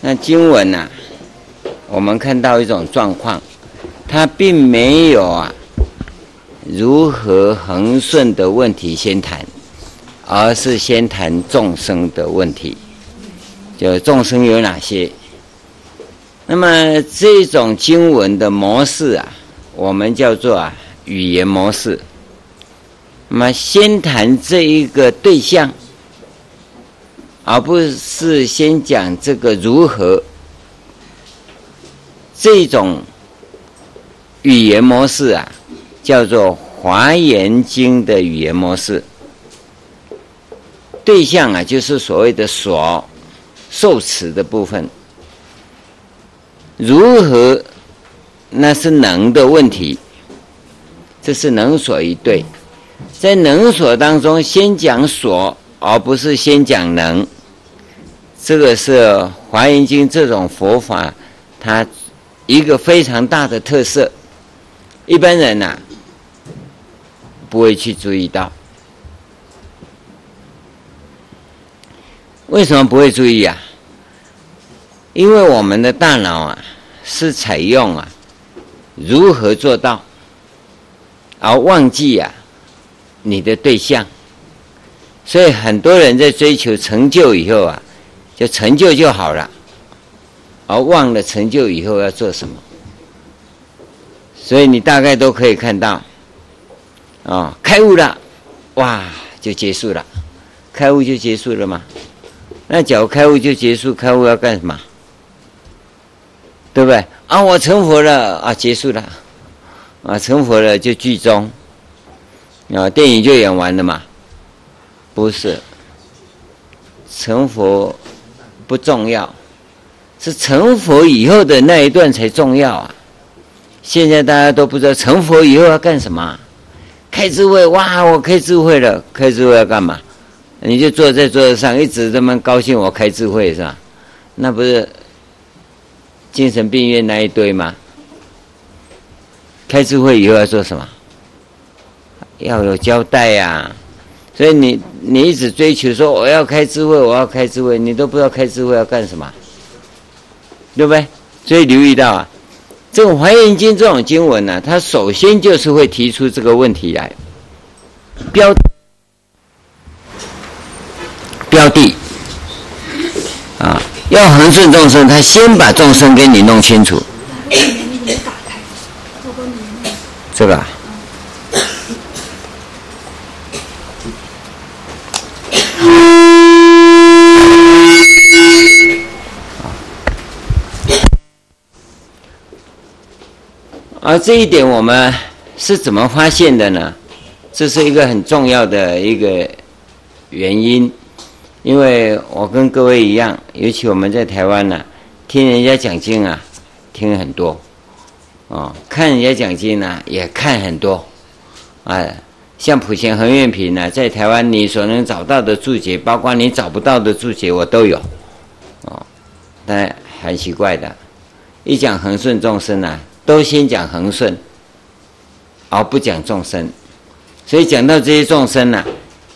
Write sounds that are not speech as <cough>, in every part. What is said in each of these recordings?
那经文啊，我们看到一种状况，它并没有啊，如何恒顺的问题先谈，而是先谈众生的问题，就众生有哪些？那么这种经文的模式啊，我们叫做啊语言模式。那么先谈这一个对象。而不是先讲这个如何，这种语言模式啊，叫做《华严经》的语言模式。对象啊，就是所谓的所受持的部分。如何，那是能的问题。这是能所一对，在能所当中，先讲所。而不是先讲能，这个是《华严经》这种佛法，它一个非常大的特色。一般人呐、不会去注意到。为什么不会注意啊？因为我们的大脑啊，是采用啊，如何做到，而忘记啊，你的对象。所以很多人在追求成就以后啊，就成就就好了，而忘了成就以后要做什么。所以你大概都可以看到，啊、开悟了，哇，就结束了，开悟就结束了嘛？那假如开悟就结束，开悟要干什么？对不对？啊，我成佛了啊，结束了，啊，成佛了就剧终，啊，电影就演完了嘛。不是，成佛不重要，是成佛以后的那一段才重要啊！现在大家都不知道成佛以后要干什么，开智慧哇！我开智慧了，开智慧要干嘛？你就坐在桌子上一直这么高兴，我开智慧是吧？那不是精神病院那一堆吗？开智慧以后要做什么？要有交代呀、所以你你一直追求说我要开智慧，我要开智慧，你都不知道开智慧要干什么，对不对？所以留意到啊，这个《华严经》这种经文呢、它首先就是会提出这个问题来，标标的啊，要恒顺众生，他先把众生给你弄清楚。这个。而这一点我们是怎么发现的呢？这是一个很重要的一个原因，因为我跟各位一样，尤其我们在台湾呢、听人家讲经啊，听很多，哦，看人家讲经呢、也看很多，啊，像普贤恒愿品呢，在台湾你所能找到的注解，包括你找不到的注解，我都有，哦，但很奇怪的，一讲恒顺众生啊。都先讲恒顺，而不讲众生，所以讲到这些众生呢、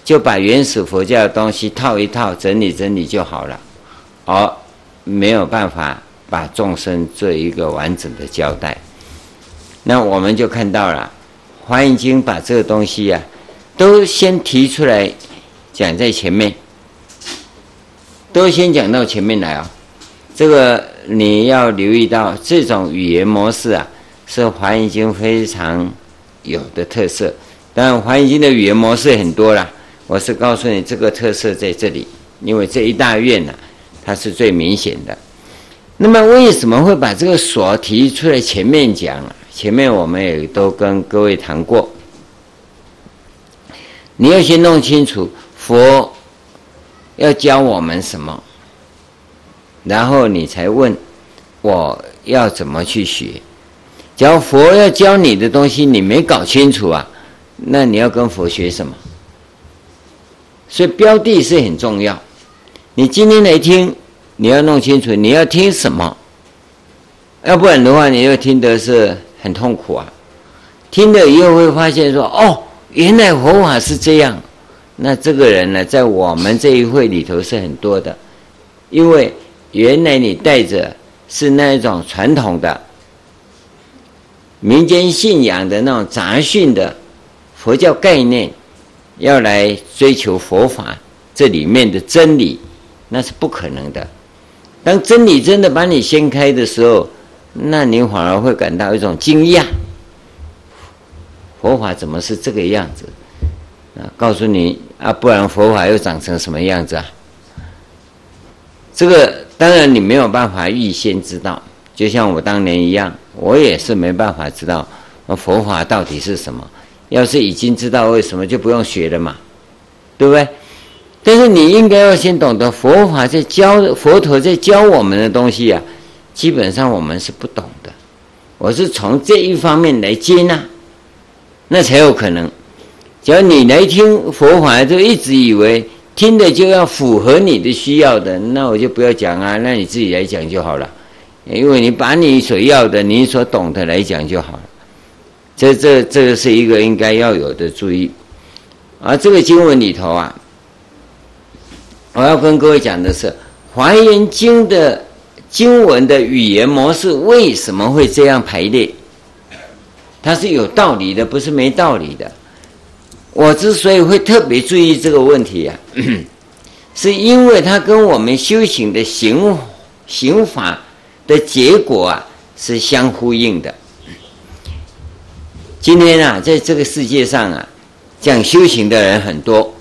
就把原始佛教的东西套一套，整理整理就好了，而没有办法把众生做一个完整的交代。那我们就看到了，《华严经》把这个东西呀、啊，都先提出来讲在前面，都先讲到前面来啊、哦，这个。你要留意到这种语言模式啊，是《华严经》非常有的特色。当然，《华严经》的语言模式很多啦，我是告诉你这个特色在这里，因为这一大院呢、啊，它是最明显的。那么，为什么会把这个所提出来前面讲了？前面我们也都跟各位谈过，你要先弄清楚佛要教我们什么。然后你才问，我要怎么去学？假如佛要教你的东西你没搞清楚啊，那你要跟佛学什么？所以标的是很重要。你今天来听，你要弄清楚你要听什么，要不然的话，你又听得是很痛苦啊。听了以后会发现说，哦，原来佛法是这样。那这个人呢，在我们这一会里头是很多的，因为。原来你带着是那一种传统的民间信仰的那种杂讯的佛教概念，要来追求佛法这里面的真理，那是不可能的。当真理真的把你掀开的时候，那你反而会感到一种惊讶。佛法怎么是这个样子？啊，告诉你啊，不然佛法又长成什么样子啊？这个当然你没有办法预先知道，就像我当年一样，我也是没办法知道佛法到底是什么。要是已经知道为什么，就不用学了嘛，对不对？但是你应该要先懂得佛法在教，佛陀在教我们的东西啊，基本上我们是不懂的。我是从这一方面来接纳，那才有可能。只要你来听佛法，就一直以为听的就要符合你的需要的，那我就不要讲啊，那你自己来讲就好了。因为你把你所要的、你所懂的来讲就好了。这、这、这个是一个应该要有的注意。而这个经文里头啊。我要跟各位讲的是，《华严经》的经文的语言模式为什么会这样排列？它是有道理的，不是没道理的。我之所以会特别注意这个问题啊，<clears throat> 是因为它跟我们修行的行行法的结果啊是相呼应的。今天啊，在这个世界上啊，讲修行的人很多。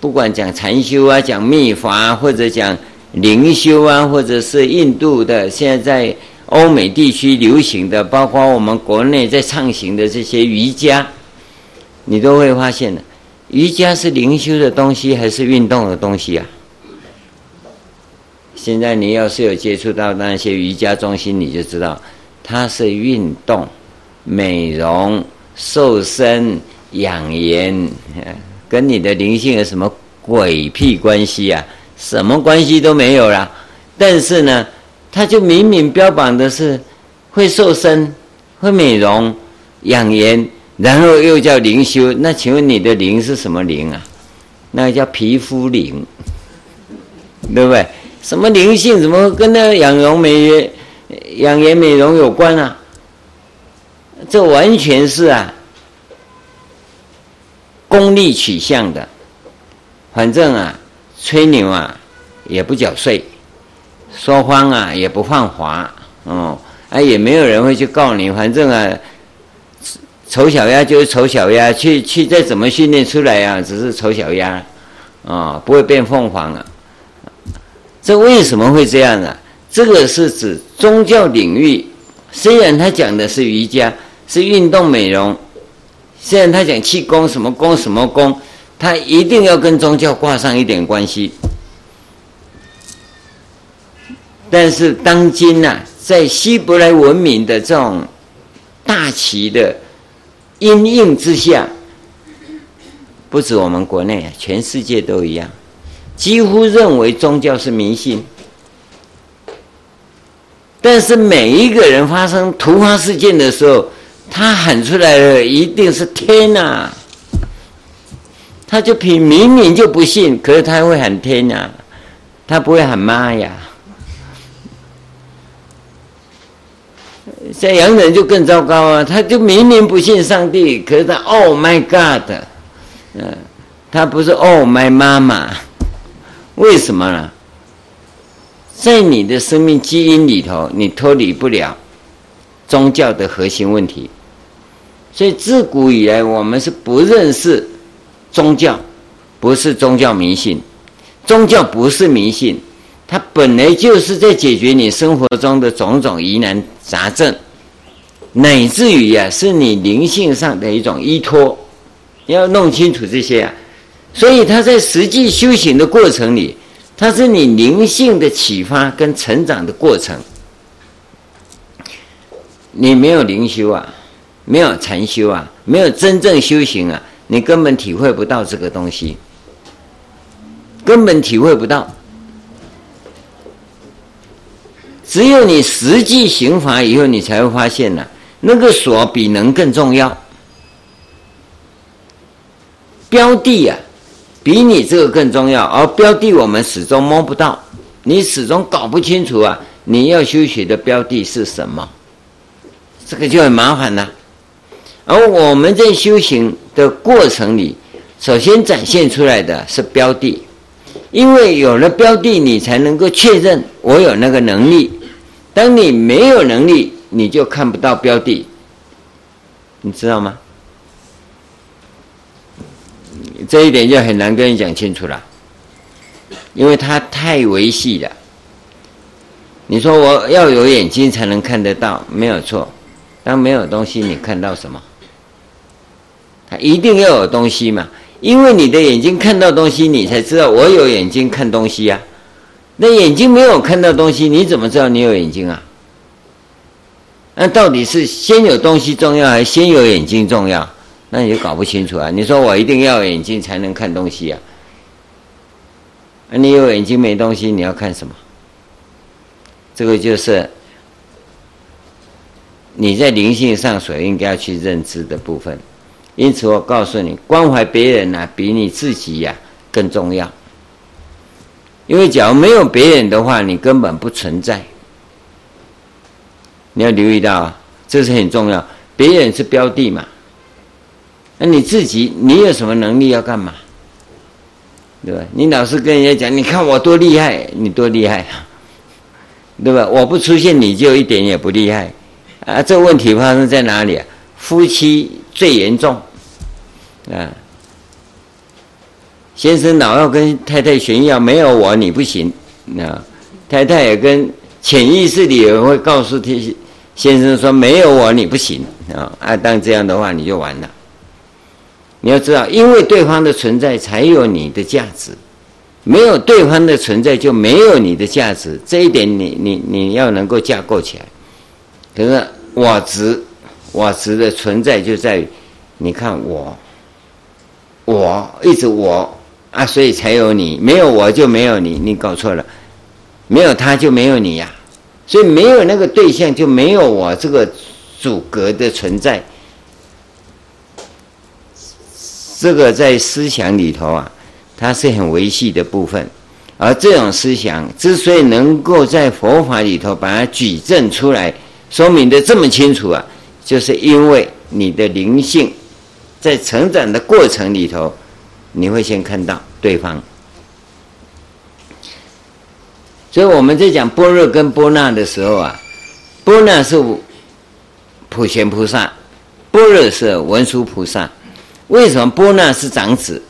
不管讲禅修啊，讲密法啊，或者讲灵修啊，或者是印度的，现在欧美地区流行的，包括我们国内在畅行的这些瑜伽，你都会发现的，瑜伽是灵修的东西还是运动的东西啊？现在你要是有接触到那些瑜伽中心，你就知道，它是运动、美容、瘦身、养颜。跟你的灵性有什么鬼屁关系啊？什么关系都没有啦。但是呢，它就明明标榜的是会瘦身、会美容、养颜，然后又叫灵修。那请问你的灵是什么灵啊？那个叫皮肤灵，对不对？什么灵性？怎么跟那养容美、养颜美容有关啊？这完全是啊。功利取向的，反正啊，吹牛啊也不缴税，说谎啊也不犯法，哦，啊也没有人会去告你。反正啊，丑小鸭就是丑小鸭，去去再怎么训练出来啊，只是丑小鸭，啊、不会变凤凰啊。这为什么会这样啊？这个是指宗教领域，虽然他讲的是瑜伽，是运动美容。虽然他讲气功什么功什么功，他一定要跟宗教挂上一点关系。但是当今呐、在希伯来文明的这种大旗的阴影之下，不止我们国内，全世界都一样，几乎认为宗教是迷信。但是每一个人发生突发事件的时候，他喊出来的一定是天呐、他就凭明明就不信，可是他会喊天呐、他不会喊妈呀。在洋人就更糟糕啊，他就明明不信上帝，可是他 Oh my God，嗯，他不是 Oh my 妈妈，为什么呢？在你的生命基因里头，你脱离不了宗教的核心问题。所以自古以来，我们是不认识宗教，不是宗教迷信，宗教不是迷信，它本来就是在解决你生活中的种种疑难杂症，乃至于啊，是你灵性上的一种依托，要弄清楚这些啊。所以他在实际修行的过程里，它是你灵性的启发跟成长的过程。你没有灵修啊？没有禅修啊，没有真正修行啊，你根本体会不到这个东西，根本体会不到。只有你实际行法以后，你才会发现呢、那个所比能更重要。标的啊，比你这个更重要，而标的我们始终摸不到，你始终搞不清楚啊，你要修学的标的是什么，这个就很麻烦了。而我们在修行的过程里，首先展现出来的是标的，因为有了标的，你才能够确认我有那个能力。当你没有能力，你就看不到标的，你知道吗？这一点就很难跟你讲清楚了，因为它太微细了。你说我要有眼睛才能看得到，没有错。当没有东西，你看到什么？它一定要有东西嘛，因为你的眼睛看到东西，你才知道我有眼睛看东西呀。那眼睛没有看到东西，你怎么知道你有眼睛啊？那到底是先有东西重要，还是先有眼睛重要？那你就搞不清楚啊！你说我一定要有眼睛才能看东西啊？啊，你有眼睛没东西，你要看什么？这个就是你在灵性上所应该要去认知的部分。因此，我告诉你，关怀别人啊，比你自己呀更重要。因为假如没有别人的话，你根本不存在。你要留意到，这是很重要。别人是标的嘛。那你自己，你有什么能力要干嘛？对吧？你老是跟人家讲，你看我多厉害，你多厉害，<laughs> 对吧？我不出现，你就一点也不厉害啊！这问题发生在哪里啊？夫妻最严重啊！先生老要跟太太炫耀，没有我你不行啊！太太也跟潜意识里也会告诉他先生说，没有我你不行啊！啊，当这样的话，你就完了。你要知道，因为对方的存在才有你的价值，没有对方的存在就没有你的价值。这一点你你你要能够架构起来。可是我执，我执的存在就在于，你看我，我一直我啊，所以才有你，没有我就没有你，你搞错了，没有他就没有你呀，所以没有那个对象就没有我这个阻隔的存在。这个在思想里头啊，它是很维系的部分，而这种思想之所以能够在佛法里头把它举证出来，说明的这么清楚啊，就是因为你的灵性在成长的过程里头，你会先看到对方。所以我们在讲般若跟波那的时候啊，波那是普贤菩萨，般若是文殊菩萨。为什么波那是长子，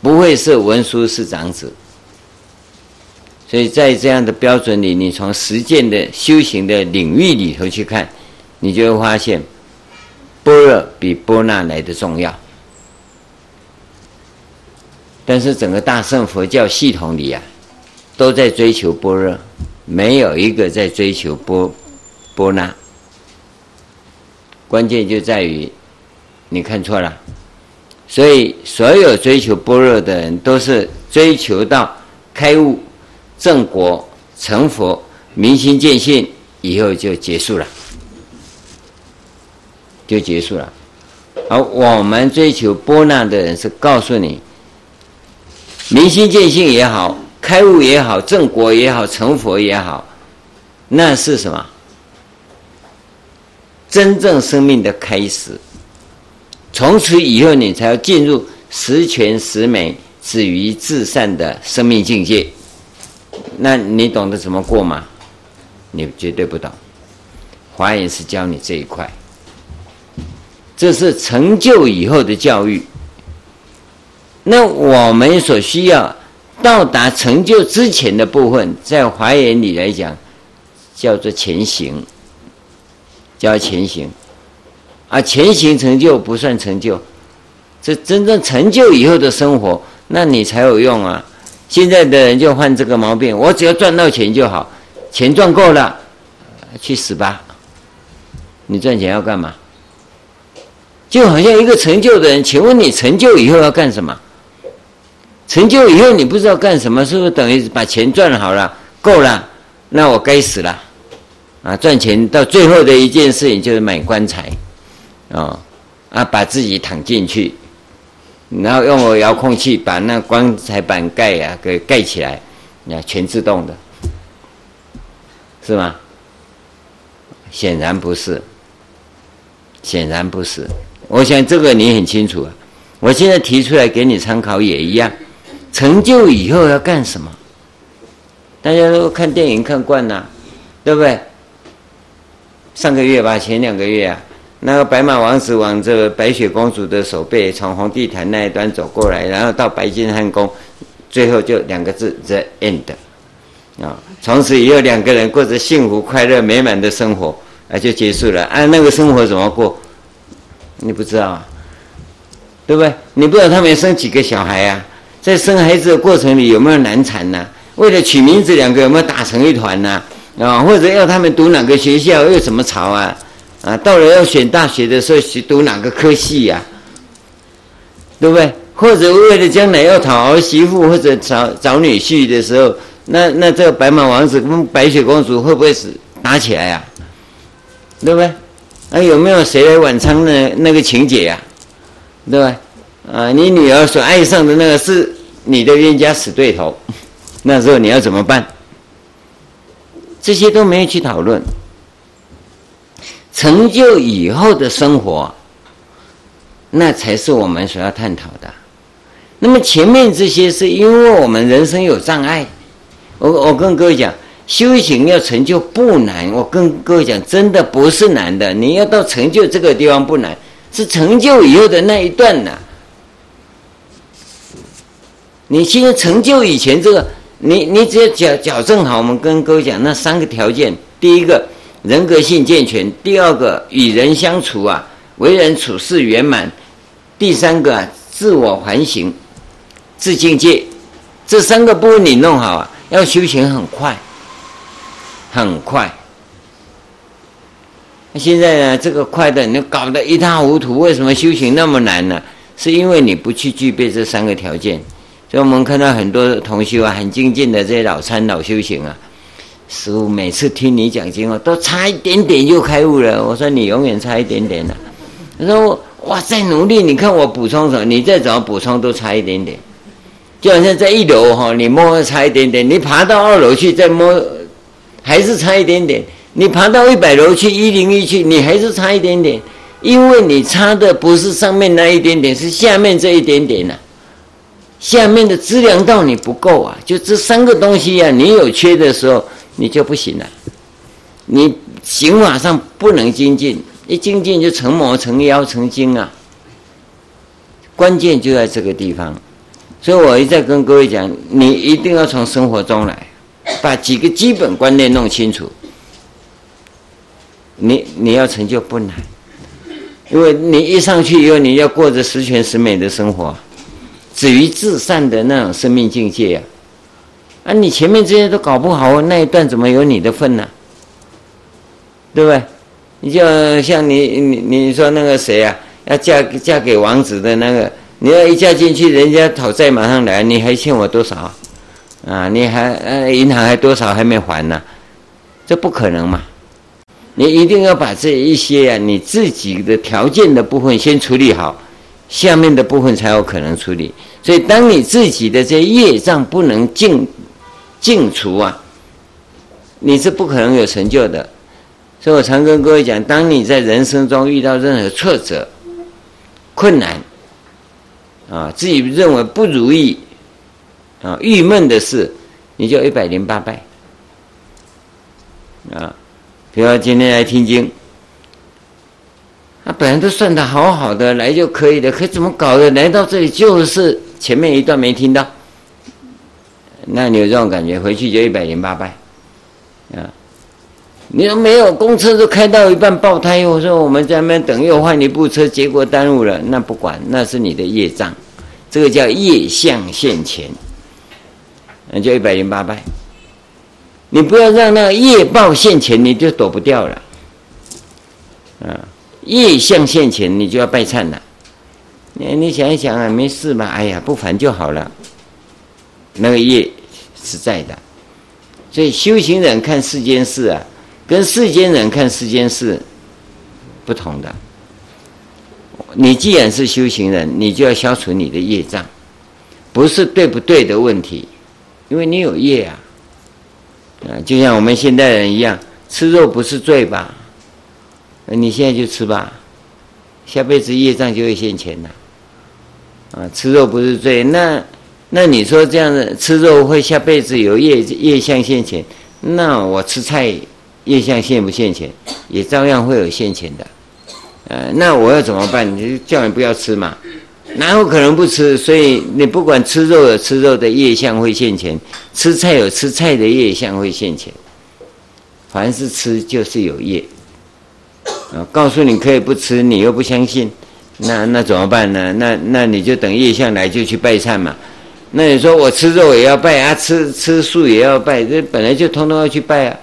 不会是文殊是长子？所以在这样的标准里，你从实践的修行的领域里头去看，你就会发现，般若比波那来的重要。但是整个大乘佛教系统里啊，都在追求般若，没有一个在追求波波那。关键就在于。你看错了，所以所有追求般若的人，都是追求到开悟、正果、成佛、明心见性以后就结束了，就结束了。而我们追求波那的人，是告诉你，明心见性也好，开悟也好，正果也好，成佛也好，那是什么？真正生命的开始。从此以后，你才要进入十全十美、止于至善的生命境界。那你懂得怎么过吗？你绝对不懂。华严是教你这一块，这是成就以后的教育。那我们所需要到达成就之前的部分，在华严里来讲，叫做前行，叫前行。啊，前行成就不算成就，这真正成就以后的生活，那你才有用啊！现在的人就犯这个毛病，我只要赚到钱就好，钱赚够了，去死吧！你赚钱要干嘛？就好像一个成就的人，请问你成就以后要干什么？成就以后你不知道干什么，是不是等于把钱赚好了，够了？那我该死了！啊，赚钱到最后的一件事情就是买棺材。哦，啊，把自己躺进去，然后用我遥控器把那棺材板盖啊给盖起来，那全自动的，是吗？显然不是，显然不是。我想这个你很清楚啊。我现在提出来给你参考也一样。成就以后要干什么？大家都看电影看惯了，对不对？上个月吧，前两个月啊，那个白马王子往这个白雪公主的手背从红地毯那一端走过来，然后到白金汉宫，最后就两个字：the end。啊，从此以后两个人过着幸福、快乐、美满的生活，啊，就结束了。啊，那个生活怎么过？你不知道啊，对不对？你不知道他们生几个小孩啊？在生孩子的过程里有没有难产呢、为了取名字，两个有没有打成一团呢？啊，或者要他们读哪个学校又怎么吵啊？啊，到了要选大学的时候，去读哪个科系呀、啊？对不对？或者为了将来要讨儿媳妇或者找找女婿的时候，那那这个白马王子跟白雪公主会不会是打起来呀、啊？对不对？啊，有没有谁来晚餐的那个情节呀、啊？对吧？啊，你女儿所爱上的那个是你的冤家死对头，<laughs> 那时候你要怎么办？这些都没有去讨论。成就以后的生活，那才是我们所要探讨的。那么前面这些是因为我们人生有障碍。我我跟各位讲，修行要成就不难。我跟各位讲，真的不是难的。你要到成就这个地方不难，是成就以后的那一段呢。你现在成就以前这个，你你只要矫矫正好，我们跟各位讲那三个条件：第一个，人格性健全；第二个，与人相处啊，为人处事圆满；第三个啊，自我反省、自境界。这三个部分你弄好啊，要修行很快，很快。那现在呢，这个快的你搞得一塌糊涂，为什么修行那么难呢？是因为你不去具备这三个条件。所以我们看到很多同修啊，很精进的这些老参老修行啊，师父每次听你讲经哦，都差一点点就开悟了。我说你永远差一点点了。他说哇，再努力，你看我补充什么？你再怎么补充都差一点点。就好像在一楼哈，你摸差一点点，你爬到二楼去再摸，还是差一点点。你爬到一百楼去一零一去，你还是差一点点，因为你差的不是上面那一点点，是下面这一点点呐、下面的资粮道你不够啊，就这三个东西啊，你有缺的时候，你就不行了。你行法上不能精进，一精进就成魔、成妖、成精啊。关键就在这个地方，所以我一再跟各位讲，你一定要从生活中来，把几个基本观念弄清楚。你你要成就不难，因为你一上去以后，你要过着十全十美的生活。止于至善的那种生命境界呀，啊，你前面这些都搞不好，那一段怎么有你的份呢？对不对？你就像你你你说那个谁啊，要嫁嫁给王子的那个，你要一嫁进去，人家讨债马上来，你还欠我多少？啊，你还呃银行还多少还没还呢？这不可能嘛！你一定要把这一些啊，你自己的条件的部分先处理好。下面的部分才有可能处理，所以当你自己的这业障不能净净除啊，你是不可能有成就的。所以我常跟各位讲，当你在人生中遇到任何挫折、困难啊，自己认为不如意啊、郁闷的事，你就一百零八拜啊。比如今天来听经。他本来都算的好好的，来就可以的，可怎么搞的？来到这里就是前面一段没听到，那你有这种感觉，回去就一百零八拜，啊！你说没有公车都开到一半爆胎，我说我们在那边等又换一部车，结果耽误了，那不管，那是你的业障，这个叫业相现前，那就一百零八拜。你不要让那个业报现前，你就躲不掉了，啊！业相现前，你就要拜忏了。你你想一想啊，没事嘛？哎呀，不烦就好了。那个业是在的，所以修行人看世间事啊，跟世间人看世间事不同的。你既然是修行人，你就要消除你的业障，不是对不对的问题，因为你有业啊。啊，就像我们现代人一样，吃肉不是罪吧？你现在就吃吧，下辈子业障就会现前了。啊，吃肉不是罪，那那你说这样子吃肉会下辈子有业业相现前？那我吃菜业相现不现钱？也照样会有现钱的。呃，那我要怎么办？你就叫你不要吃嘛。哪有可能不吃？所以你不管吃肉有吃肉的业相会现钱，吃菜有吃菜的业相会现钱。凡是吃就是有业。啊，告诉你可以不吃，你又不相信，那那怎么办呢？那那你就等夜相来就去拜忏嘛。那你说我吃肉也要拜啊，吃吃素也要拜，这本来就通通要去拜啊。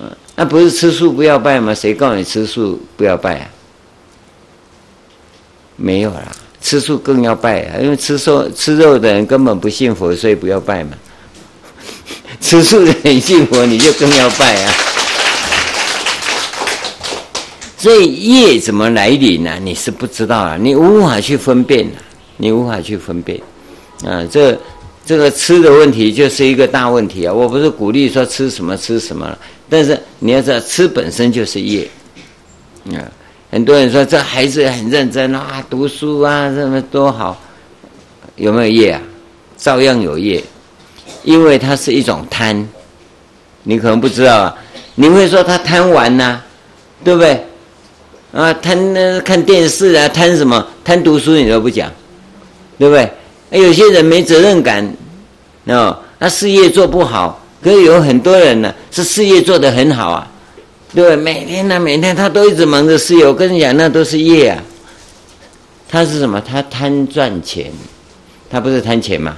嗯，那不是吃素不要拜吗？谁告诉你吃素不要拜啊？没有啦。吃素更要拜啊，因为吃素吃肉的人根本不信佛，所以不要拜嘛。<laughs> 吃素的人信佛，你就更要拜啊。所以业怎么来临呢？你是不知道啊，你无法去分辨啊，你无法去分辨啊。这这个吃的问题就是一个大问题啊。我不是鼓励说吃什么吃什么了，但是你要知道，吃本身就是业啊。很多人说这孩子很认真啊，读书啊，这么多好，有没有业啊？照样有业，因为它是一种贪，你可能不知道啊。你会说他贪玩呐、对不对？啊，贪那看电视啊，贪什么？贪读书你都不讲，对不对？有些人没责任感，哦，他事业做不好，可是有很多人呢，是事业做得很好啊。对，每天呢，每天他都一直忙着事业。我跟你讲，那都是业啊。他是什么？他贪赚钱，他不是贪钱吗？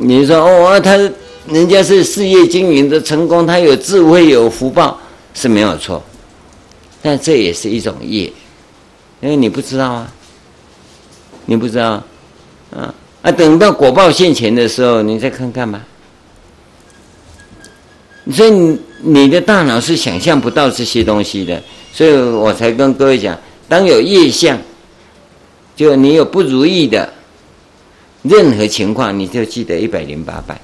你说哦，他人家是事业经营的成功，他有智慧有福报是没有错，但这也是一种业，因为你不知道啊，你不知道啊啊！等到果报现前的时候，你再看看吧。所以你的大脑是想象不到这些东西的，所以我才跟各位讲，当有业相，就你有不如意的任何情况，你就记得一百零八拜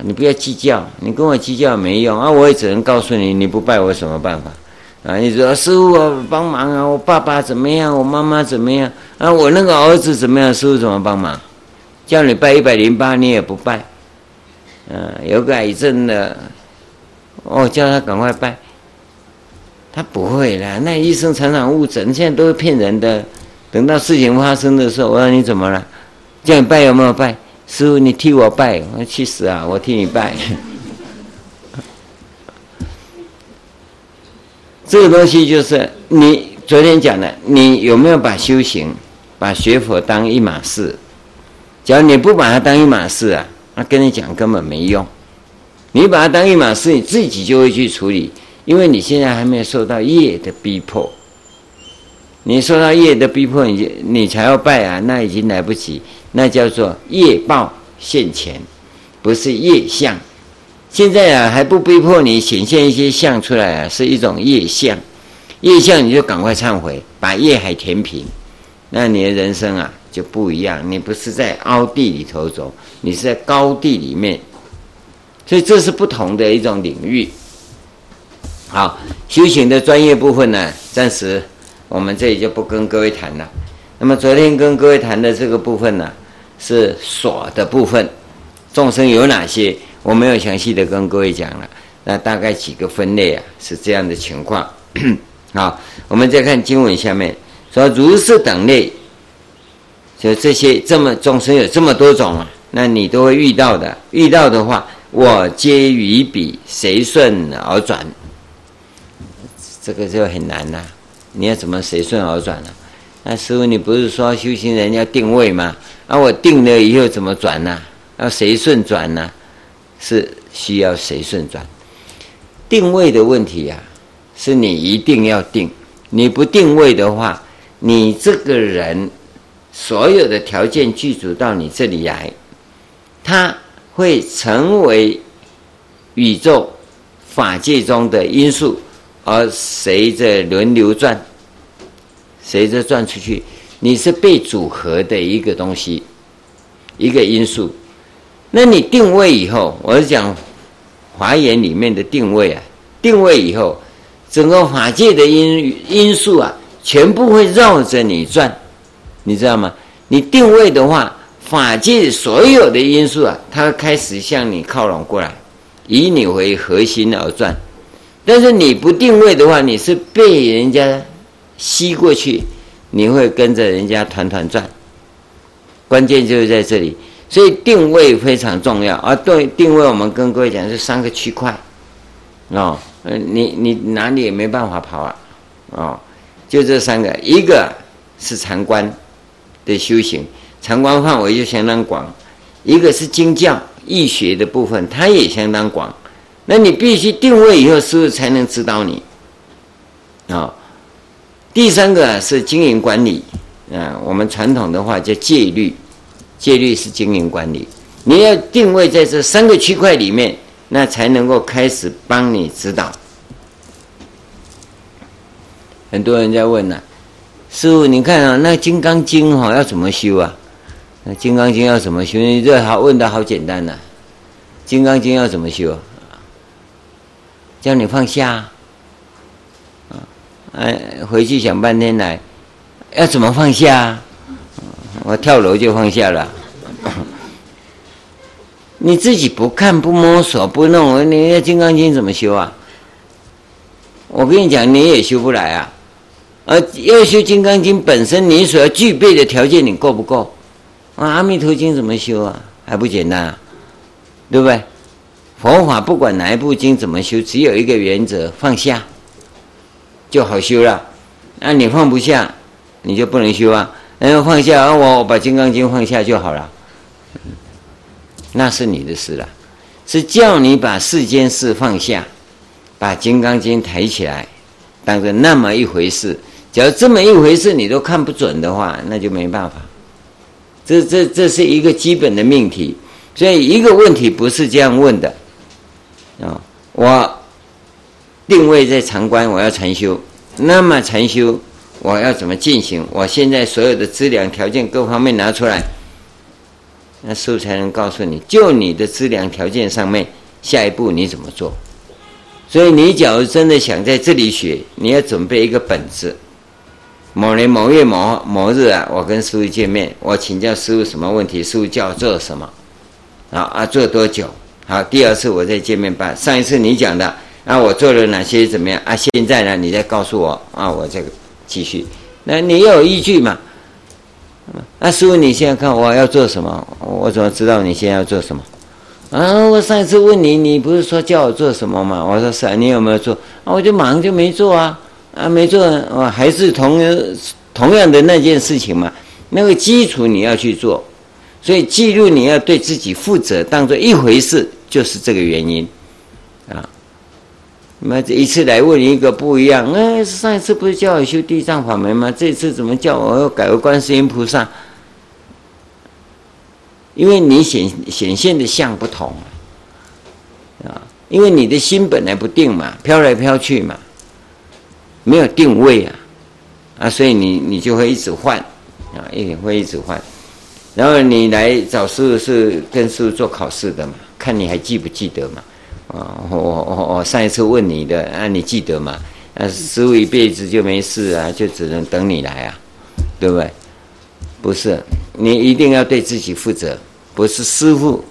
你不要计较，你跟我计较没用啊！我也只能告诉你，你不拜我什么办法啊？你说师傅，我，帮忙啊！我爸爸怎么样？我妈妈怎么样？啊，我那个儿子怎么样？师傅怎么帮忙？叫你拜一百零八，你也不拜。嗯，有个癌症的，哦，叫他赶快拜，他不会啦。那医生常常误诊，现在都是骗人的。等到事情发生的时候，我说你怎么了？叫你拜有没有拜？师父，你替我拜。我说去死啊！我替你拜。<laughs> 这个东西就是你昨天讲的，你有没有把修行、把学佛当一码事？假如你不把它当一码事啊？那跟你讲根本没用，你把它当一码事，你自己就会去处理，因为你现在还没有受到业的逼迫。你受到业的逼迫，你你才要拜啊，那已经来不及，那叫做业报现前，不是业相。现在啊还不逼迫你显现一些相出来啊，是一种业相，业相你就赶快忏悔，把业海填平，那你的人生啊。就不一样，你不是在凹地里头走，你是在高地里面，所以这是不同的一种领域。好，修行的专业部分呢，暂时我们这里就不跟各位谈了。那么昨天跟各位谈的这个部分呢，是所的部分，众生有哪些？我没有详细的跟各位讲了，那大概几个分类啊，是这样的情况。<coughs> 好，我们再看经文下面说，如是等类。就这些，这么众生有这么多种啊，那你都会遇到的。遇到的话，我皆于彼随顺而转，这个就很难呐、你要怎么随顺而转呢、那师父，你不是说修行人要定位吗？啊，我定了以后怎么转呢、要随顺转呢？是需要随顺转。定位的问题、啊，是你一定要定。你不定位的话，你这个人。所有的条件具足到你这里来，他会成为宇宙法界中的因素，而随着轮流转，随着转出去，你是被组合的一个东西，一个因素。那你定位以后，我是讲华严里面的定位啊，定位以后，整个法界的因因素啊，全部会绕着你转，你知道吗？你定位的话，法界所有的因素啊，它开始向你靠拢过来，以你为核心而转。但是你不定位的话，你是被人家吸过去，你会跟着人家团团转。关键就是在这里，所以定位非常重要。而对定位，我们跟各位讲是三个区块，哦，你你哪里也没办法跑啊，哦，就这三个，一个是禅观的修行，禅观范围就相当广；一个是经教义学的部分，它也相当广。那你必须定位以后，师傅才能指导你啊、哦。第三个是经营管理啊，我们传统的话叫戒律，戒律是经营管理。你要定位在这三个区块里面，那才能够开始帮你指导。很多人在问呢、师傅，你看啊，那《金刚经》哈要怎么修啊？那《金刚经》要怎么修？你这好问的好简单呐、《金刚经》要怎么修？叫你放下，啊，哎，回去想半天来，要怎么放下？我跳楼就放下了。<coughs> 你自己不看、不摸索、不弄，你那《金刚经》怎么修啊？我跟你讲，你也修不来啊。而要修《金刚经》本身，你所要具备的条件，你够不够？啊，《阿弥陀经》怎么修啊？还不简单啊，对不对？佛法不管哪一部经怎么修，只有一个原则：放下就好修了。那你放不下，你就不能修啊。然后放下，我把《金刚经》放下就好了，那是你的事了。是叫你把世间事放下，把《金刚经》抬起来，当成那么一回事。只要这么一回事你都看不准的话，那就没办法。这这这是一个基本的命题。所以一个问题不是这样问的。啊，我定位在禅观，我要禅修。那么禅修，我要怎么进行？我现在所有的资粮条件各方面拿出来，那师父才能告诉你，就你的资粮条件上面，下一步你怎么做？所以你假如真的想在这里学，你要准备一个本子。某年某月某某日啊，我跟师父见面，我请教师父什么问题，师父叫做什么？啊啊，做多久？好，第二次我再见面办。上一次你讲的啊，我做了哪些怎么样啊？现在呢，你再告诉我啊，我再继续。那你有依据嘛？那师傅，你现在看我要做什么？我怎么知道你现在要做什么？啊，我上一次问你，你不是说叫我做什么吗？我说是啊，你有没有做？啊，我就马上就没做啊，啊，没做，我还是同同样的那件事情嘛。那个基础你要去做。所以记录你要对自己负责，当做一回事，就是这个原因，啊。那这一次来问一个不一样，哎，上一次不是叫我修地藏法门吗？这次怎么叫我要改为观世音菩萨？因为你显显现的相不同，啊，因为你的心本来不定嘛，飘来飘去嘛，没有定位啊，啊，所以你你就会一直换，啊，一会一直换。然后你来找师傅是跟师傅做考试的嘛？看你还记不记得嘛？啊，我我我上一次问你的，啊，你记得吗？啊，师傅一辈子就没事啊，就只能等你来啊，对不对？不是，你一定要对自己负责。不是师傅，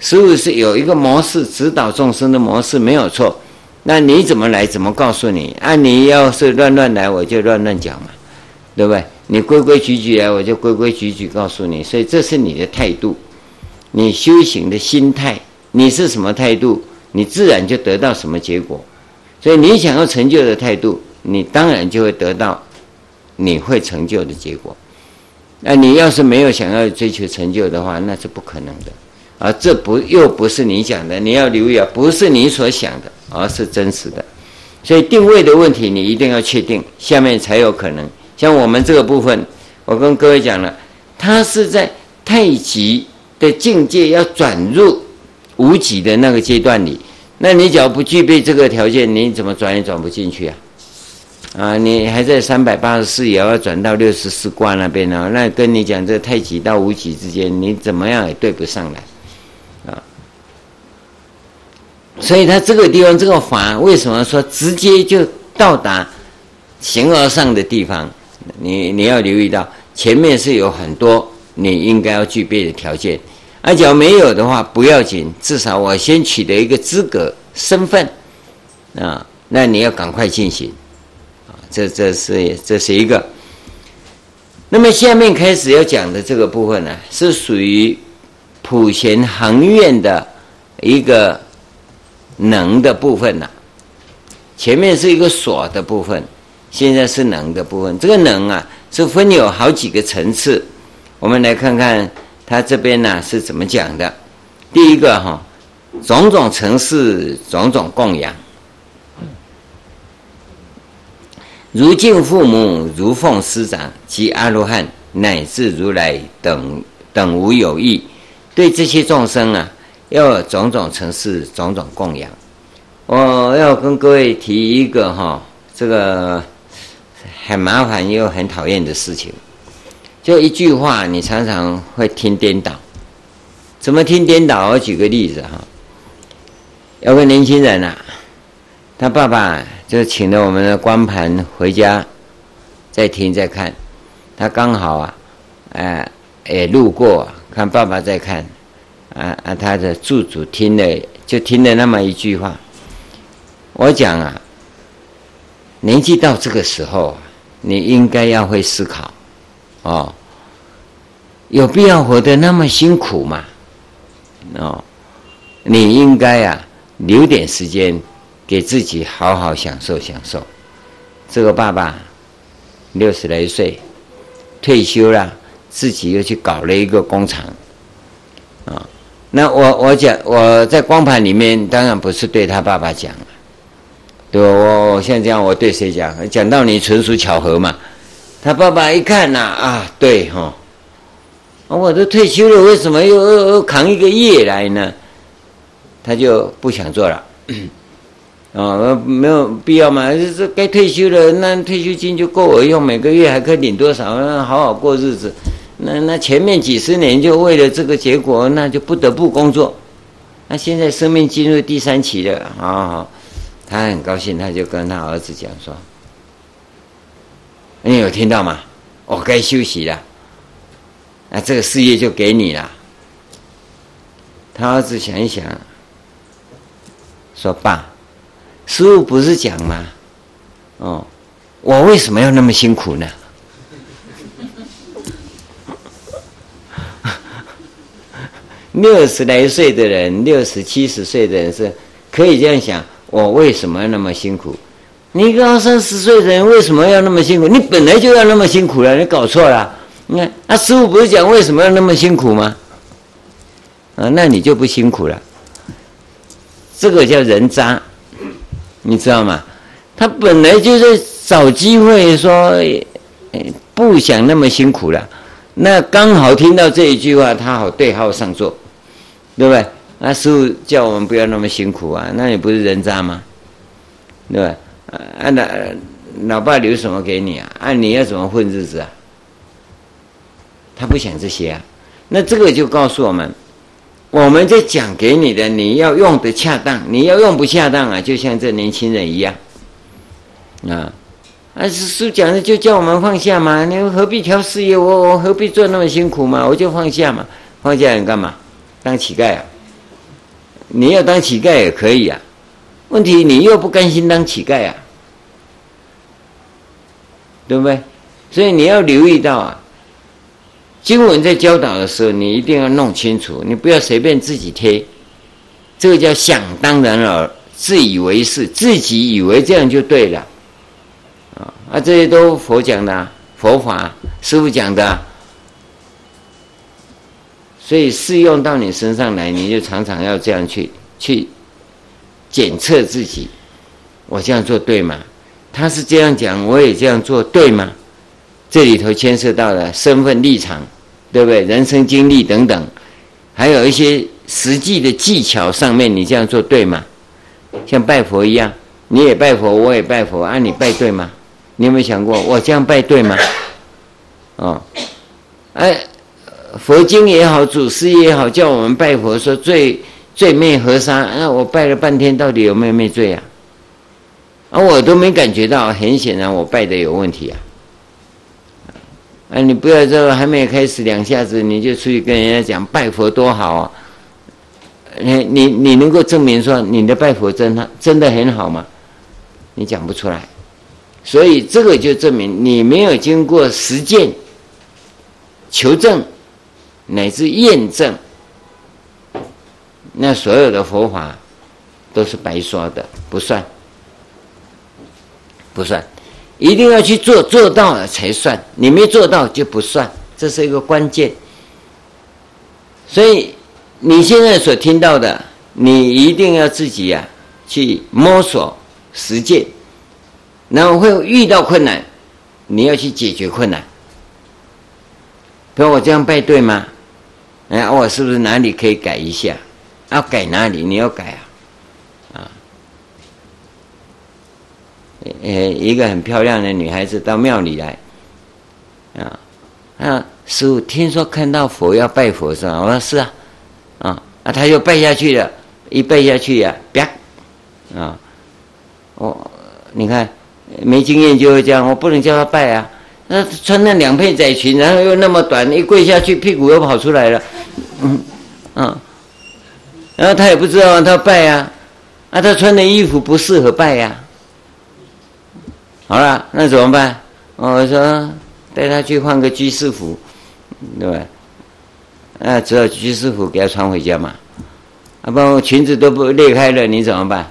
师傅是有一个模式指导众生的模式，没有错。那你怎么来？怎么告诉你？啊，你要是乱乱来，我就乱乱讲嘛，对不对？你规规矩矩来，我就规规矩矩告诉你。所以这是你的态度，你修行的心态，你是什么态度，你自然就得到什么结果。所以你想要成就的态度，你当然就会得到你会成就的结果。那你要是没有想要追求成就的话，那是不可能的。而这不又不是你讲的，你要留意啊，不是你所想的，而是真实的。所以定位的问题，你一定要确定，下面才有可能。像我们这个部分，我跟各位讲了，他是在太极的境界要转入无极的那个阶段里。那你只要不具备这个条件，你怎么转也转不进去啊？啊，你还在三百八十四爻要转到六十四卦那边呢？那跟你讲这太极到无极之间，你怎么样也对不上来啊。所以他这个地方这个法为什么说直接就到达形而上的地方？你你要留意到前面是有很多你应该要具备的条件，而假如没有的话不要紧，至少我先取得一个资格身份啊，那你要赶快进行啊，这这是这是一个。那么下面开始要讲的这个部分呢，是属于普贤行愿的一个能的部分呐。前面是一个所的部分，现在是能的部分。这个能啊，是分有好几个层次。我们来看看他这边呢是怎么讲的。第一个哈，种种承事，种种供养。如敬父母，如奉师长及阿罗汉，乃至如来等等无有异，对这些众生啊，要种种承事，种种供养。我要跟各位提一个哈，这个很麻烦又很讨厌的事情，就一句话，你常常会听颠倒。怎么听颠倒？我举个例子哈，有个年轻人啊，他爸爸。就请了我们的光盘回家，再听再看。他刚好啊，哎，也路过看爸爸在看，啊啊，他的住主听了，就听了那么一句话。我讲啊，年纪到这个时候，你应该要会思考，哦，有必要活得那么辛苦吗？哦，你应该啊，留点时间。给自己好好享受享受。这个爸爸六十来岁退休了，自己又去搞了一个工厂啊。那我我讲我在光盘里面当然不是对他爸爸讲了，对我我现在这样我对谁讲？讲到你纯属巧合嘛。他爸爸一看呐啊，对哈，我都退休了，为什么又又又扛一个业来呢？他就不想做了。<coughs> 哦，没有必要嘛，就是该退休了，那退休金就够我用，每个月还可以领多少，那好好过日子。那那前面几十年就为了这个结果，那就不得不工作。那现在生命进入第三期了，好好好，他很高兴，他就跟他儿子讲说：“你有听到吗？我该休息了，那这个事业就给你了。”他儿子想一想，说：“爸。”师父不是讲吗？哦，我为什么要那么辛苦呢？<laughs> 六十来岁的人，六十七十岁的人是可以这样想：我为什么要那么辛苦？你一个二三十岁的人为什么要那么辛苦？你本来就要那么辛苦了，你搞错了。你看，那师傅不是讲为什么要那么辛苦吗？啊，那你就不辛苦了。这个叫人渣。你知道吗？他本来就是找机会说，不想那么辛苦了。那刚好听到这一句话，他好对号上座，对不对？那师傅叫我们不要那么辛苦啊，那你不是人渣吗？对吧？啊，那老爸留什么给你啊？啊，你要怎么混日子啊？他不想这些啊。那这个就告诉我们。我们在讲给你的，你要用的恰当，你要用不恰当啊，就像这年轻人一样，啊，啊，师讲的就叫我们放下嘛，你何必挑事业？我我何必做那么辛苦嘛？我就放下嘛，放下你干嘛？当乞丐啊？你要当乞丐也可以啊，问题你又不甘心当乞丐啊，对不对？所以你要留意到啊。经文在教导的时候，你一定要弄清楚，你不要随便自己贴，这个叫想当然耳，自以为是，自己以为这样就对了，啊啊，这些都佛讲的，佛法师父讲的，所以适用到你身上来，你就常常要这样去去检测自己，我这样做对吗？他是这样讲，我也这样做对吗？这里头牵涉到了身份立场。对不对？人生经历等等，还有一些实际的技巧上面，你这样做对吗？像拜佛一样，你也拜佛，我也拜佛，啊，你拜对吗？你有没有想过，我这样拜对吗？哦，哎，佛经也好，祖师也好，叫我们拜佛说最罪灭河沙，那我拜了半天，到底有没有灭罪啊？啊，我都没感觉到，很显然我拜的有问题啊！啊，你不要说还没有开始两下子，你就出去跟人家讲拜佛多好啊！你你你能够证明说你的拜佛真的真的很好吗？你讲不出来，所以这个就证明你没有经过实践、求证乃至验证，那所有的佛法都是白说的，不算。不算，一定要去做，做到了才算。你没做到就不算，这是一个关键。所以你现在所听到的，你一定要自己呀、去摸索实践，然后会遇到困难，你要去解决困难。比如我这样拜对吗？哎，我是不是哪里可以改一下？要改哪里？你要改啊。啊呃，一个很漂亮的女孩子到庙里来，啊，啊，师傅，听说看到佛要拜佛是吧？我说是啊，啊，啊，他就拜下去了，一拜下去呀，啪，啊，我，你看没经验就会这样，我不能叫他拜啊，那穿那两片窄裙，然后又那么短，一跪下去屁股又跑出来了，嗯，嗯，然后他也不知道他拜啊，啊，他穿的衣服不适合拜呀。好了，那怎么办？我说带他去换个居士服，对吧？那只有居士服给他穿回家嘛。啊，不然裙子都不裂开了，你怎么办？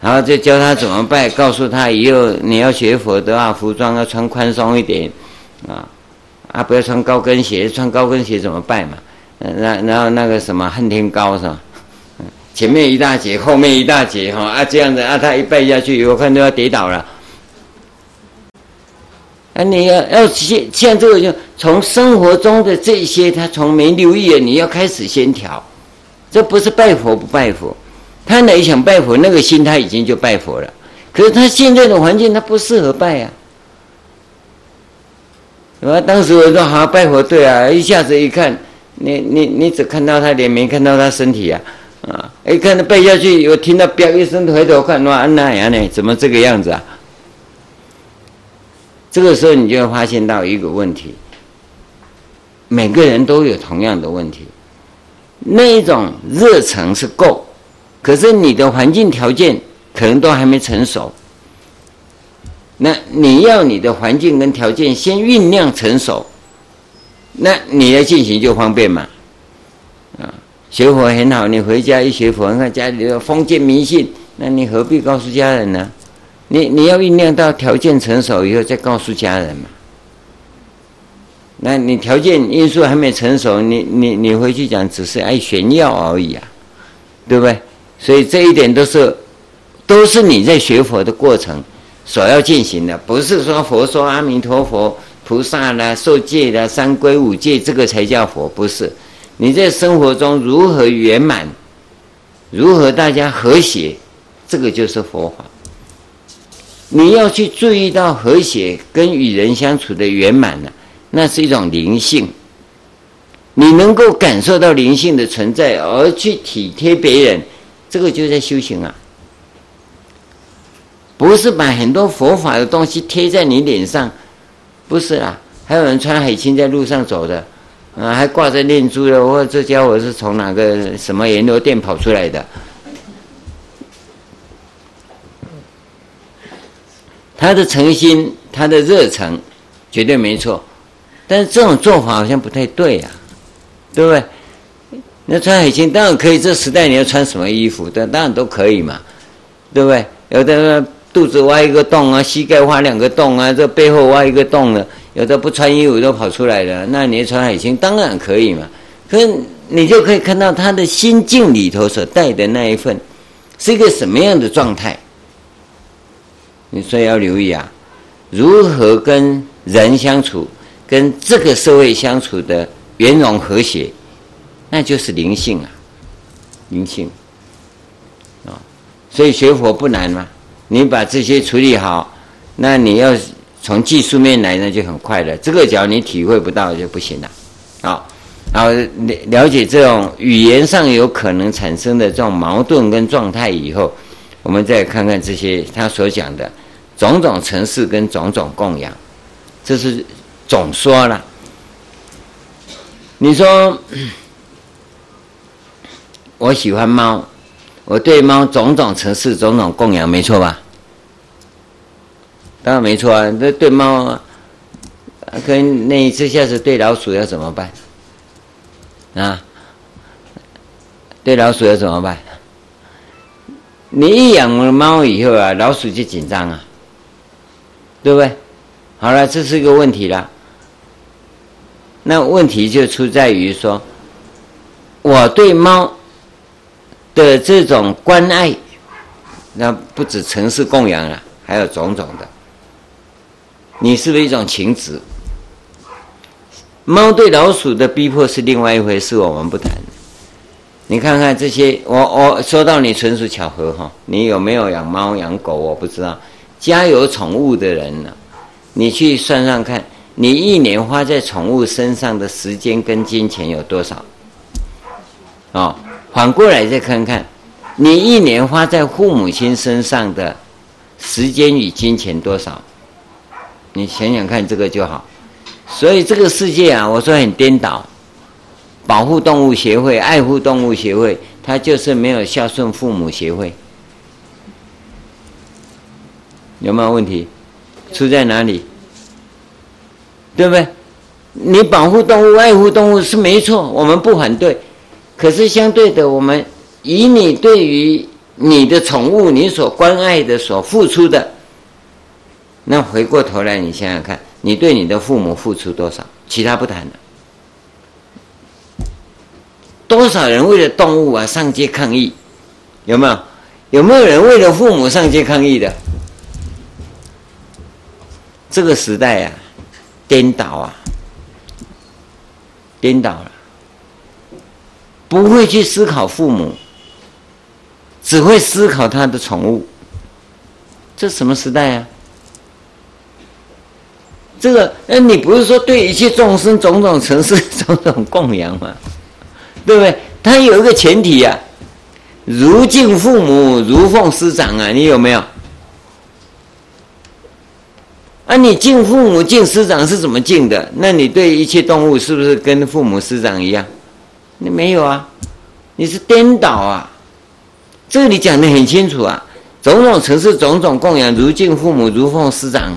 然后就教他怎么拜，告诉他以后你要学佛的话，服装要穿宽松一点，啊啊，不要穿高跟鞋，穿高跟鞋怎么拜嘛？然然后那个什么恨天高是吧？前面一大截，后面一大截哈啊，这样子啊，他一拜下去，我看都要跌倒了。啊，你要要像像这个，就从生活中的这些，他从没留意了，你要开始先调。这不是拜佛不拜佛，他哪想拜佛，那个心他已经就拜佛了。可是他现在的环境，他不适合拜呀、啊。是吧？当时我说好拜佛，对啊，一下子一看，你你你只看到他脸，没看到他身体啊，啊，一看他拜下去，我听到“啪”一声，回头看，哇，那呀呢？怎么这个样子啊？这个时候，你就会发现到一个问题：每个人都有同样的问题，那一种热忱是够，可是你的环境条件可能都还没成熟。那你要你的环境跟条件先酝酿成熟，那你来进行就方便嘛。啊，学佛很好，你回家一学佛，你看家里的封建迷信，那你何必告诉家人呢？你你要酝酿到条件成熟以后再告诉家人嘛？那你条件因素还没成熟，你你你回去讲只是爱炫耀而已啊，对不对？所以这一点都是都是你在学佛的过程所要进行的，不是说佛说阿弥陀佛、菩萨啦、受戒啦、三归五戒这个才叫佛，不是。你在生活中如何圆满，如何大家和谐，这个就是佛法。你要去注意到和谐跟与人相处的圆满呢，那是一种灵性。你能够感受到灵性的存在，而去体贴别人，这个就在修行啊。不是把很多佛法的东西贴在你脸上，不是啊。还有人穿海青在路上走的，啊，还挂着念珠的，我这家伙是从哪个什么阎罗殿跑出来的？他的诚心，他的热诚，绝对没错，但是这种做法好像不太对呀、啊，对不对？那穿海青当然可以，这时代你要穿什么衣服，当当然都可以嘛，对不对？有的肚子挖一个洞啊，膝盖挖两个洞啊，这背后挖一个洞的，有的不穿衣服都跑出来了，那你穿海青当然可以嘛。可是你就可以看到他的心境里头所带的那一份，是一个什么样的状态。你所以要留意啊，如何跟人相处，跟这个社会相处的圆融和谐，那就是灵性啊，灵性啊。所以学佛不难嘛，你把这些处理好，那你要从技术面来，那就很快了。这个只要你体会不到就不行了。好，然后了了解这种语言上有可能产生的这种矛盾跟状态以后，我们再看看这些他所讲的种种程式跟种种供养，这是总说了。你说我喜欢猫，我对猫种种程式、种种供养，没错吧？当然没错啊，那对猫，跟那这下子对老鼠要怎么办？啊，对老鼠要怎么办？你一养了猫以后啊，老鼠就紧张啊，对不对？好了，这是一个问题了。那问题就出在于说，我对猫的这种关爱，那不止城市供养了，还有种种的。你是不是一种情执？猫对老鼠的逼迫是另外一回事，我们不谈。你看看这些，我我说到你纯属巧合哈。你有没有养猫养狗？我不知道。家有宠物的人呢，你去算算看，你一年花在宠物身上的时间跟金钱有多少？哦，反过来再看看，你一年花在父母亲身上的时间与金钱多少？你想想看，这个就好。所以这个世界啊，我说很颠倒。保护动物协会、爱护动物协会，它就是没有孝顺父母协会。有没有问题？出在哪里？对不对？你保护动物、爱护动物是没错，我们不反对。可是相对的，我们以你对于你的宠物，你所关爱的、所付出的。那回过头来，你想想看，你对你的父母付出多少？其他不谈了。多少人为了动物啊上街抗议？有没有？有没有人为了父母上街抗议的？这个时代啊，颠倒啊，颠倒了，不会去思考父母，只会思考他的宠物。这什么时代啊？这个，那你不是说对一切众生种种程式 <laughs> 种种供养吗？对不对？他有一个前提啊，如敬父母，如奉师长啊，你有没有？啊，你敬父母、敬师长是怎么敬的？那你对一切动物是不是跟父母师长一样？你没有啊，你是颠倒啊。这里讲的很清楚啊，种种程式、种种供养，如敬父母，如奉师长。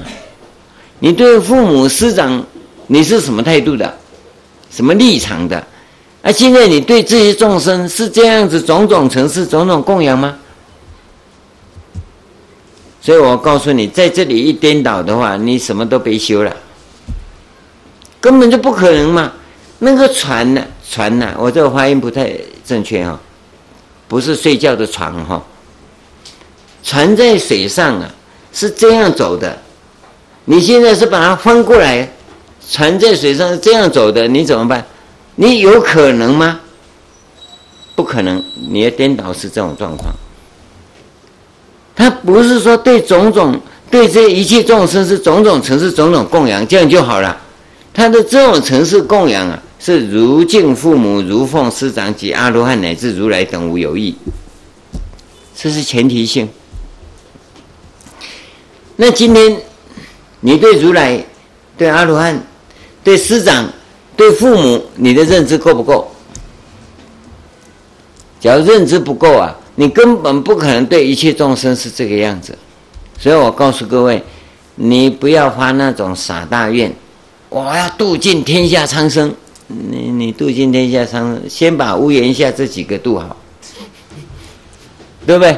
你对父母师长，你是什么态度的？什么立场的？啊，现在你对这些众生是这样子种种程式、种种供养吗？所以我告诉你，在这里一颠倒的话，你什么都别修了，根本就不可能嘛。那个船呢？船呐？我这个发音不太正确哈，不是睡觉的床哈。船在水上啊，是这样走的。你现在是把它翻过来，船在水上是这样走的，你怎么办？你有可能吗？不可能，你的颠倒是这种状况。他不是说对种种对这一切众生是种种程式种种供养，这样就好了。他的这种程式供养啊，是如敬父母，如奉师长及阿罗汉乃至如来等无有异，这是前提性。那今天。你对如来、对阿罗汉、对师长、对父母，你的认知够不够？假如认知不够啊，你根本不可能对一切众生是这个样子。所以我告诉各位，你不要发那种傻大愿，我要度尽天下苍生。你你度尽天下苍，先把屋檐下这几个度好，对不对？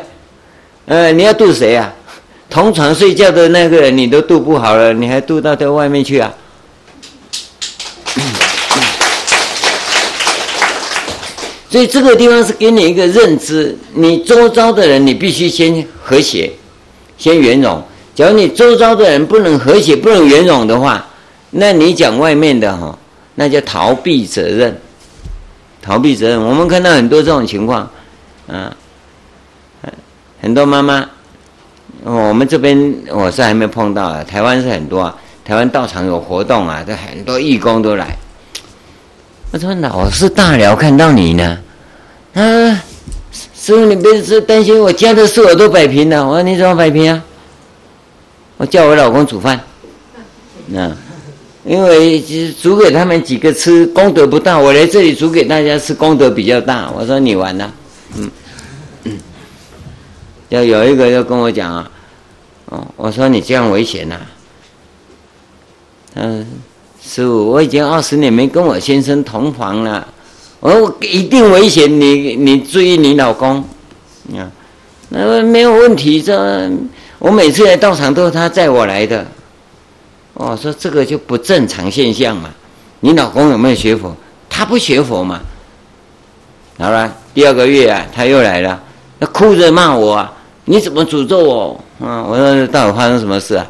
呃，你要度谁啊？同床睡觉的那个人，你都度不好了，你还度到在外面去啊？所以这个地方是给你一个认知，你周遭的人，你必须先和谐，先圆融。假如你周遭的人不能和谐、不能圆融的话，那你讲外面的哈，那叫逃避责任。逃避责任，我们看到很多这种情况，啊，很多妈妈。我们这边我是还没碰到啊，台湾是很多啊，台湾道场有活动啊，这很多义工都来。我说老是大聊看到你呢，啊，师傅你别是担心，我家的事我都摆平了。我说你怎么摆平啊？我叫我老公煮饭，那因为煮给他们几个吃功德不大，我来这里煮给大家吃功德比较大。我说你完了，嗯嗯，要有一个要跟我讲啊，哦，我说你这样危险呐，嗯。师父，我已经二十年没跟我先生同房了，我说我一定危险，你你注意你老公，啊，那没有问题，这我每次来道场都是他载我来的，我说这个就不正常现象嘛，你老公有没有学佛？他不学佛嘛，好了，第二个月啊，他又来了，他哭着骂我啊，你怎么诅咒我？啊，我说到底发生什么事啊？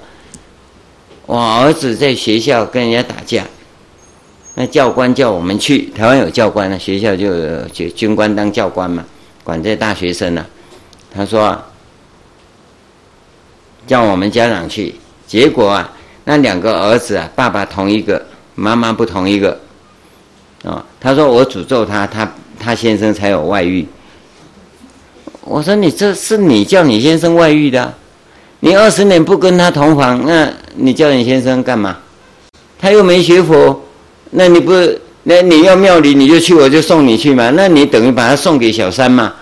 我儿子在学校跟人家打架，那教官叫我们去。台湾有教官呢，学校就有就军官当教官嘛，管这大学生呢。他说叫我们家长去，结果啊，那两个儿子啊，爸爸同一个，妈妈不同一个。啊，他说我诅咒他，他他先生才有外遇。我说你这是你叫你先生外遇的。你二十年不跟他同房，那你叫你先生干嘛？他又没学佛，那你不那你要庙里你就去，我就送你去嘛。那你等于把他送给小三嘛，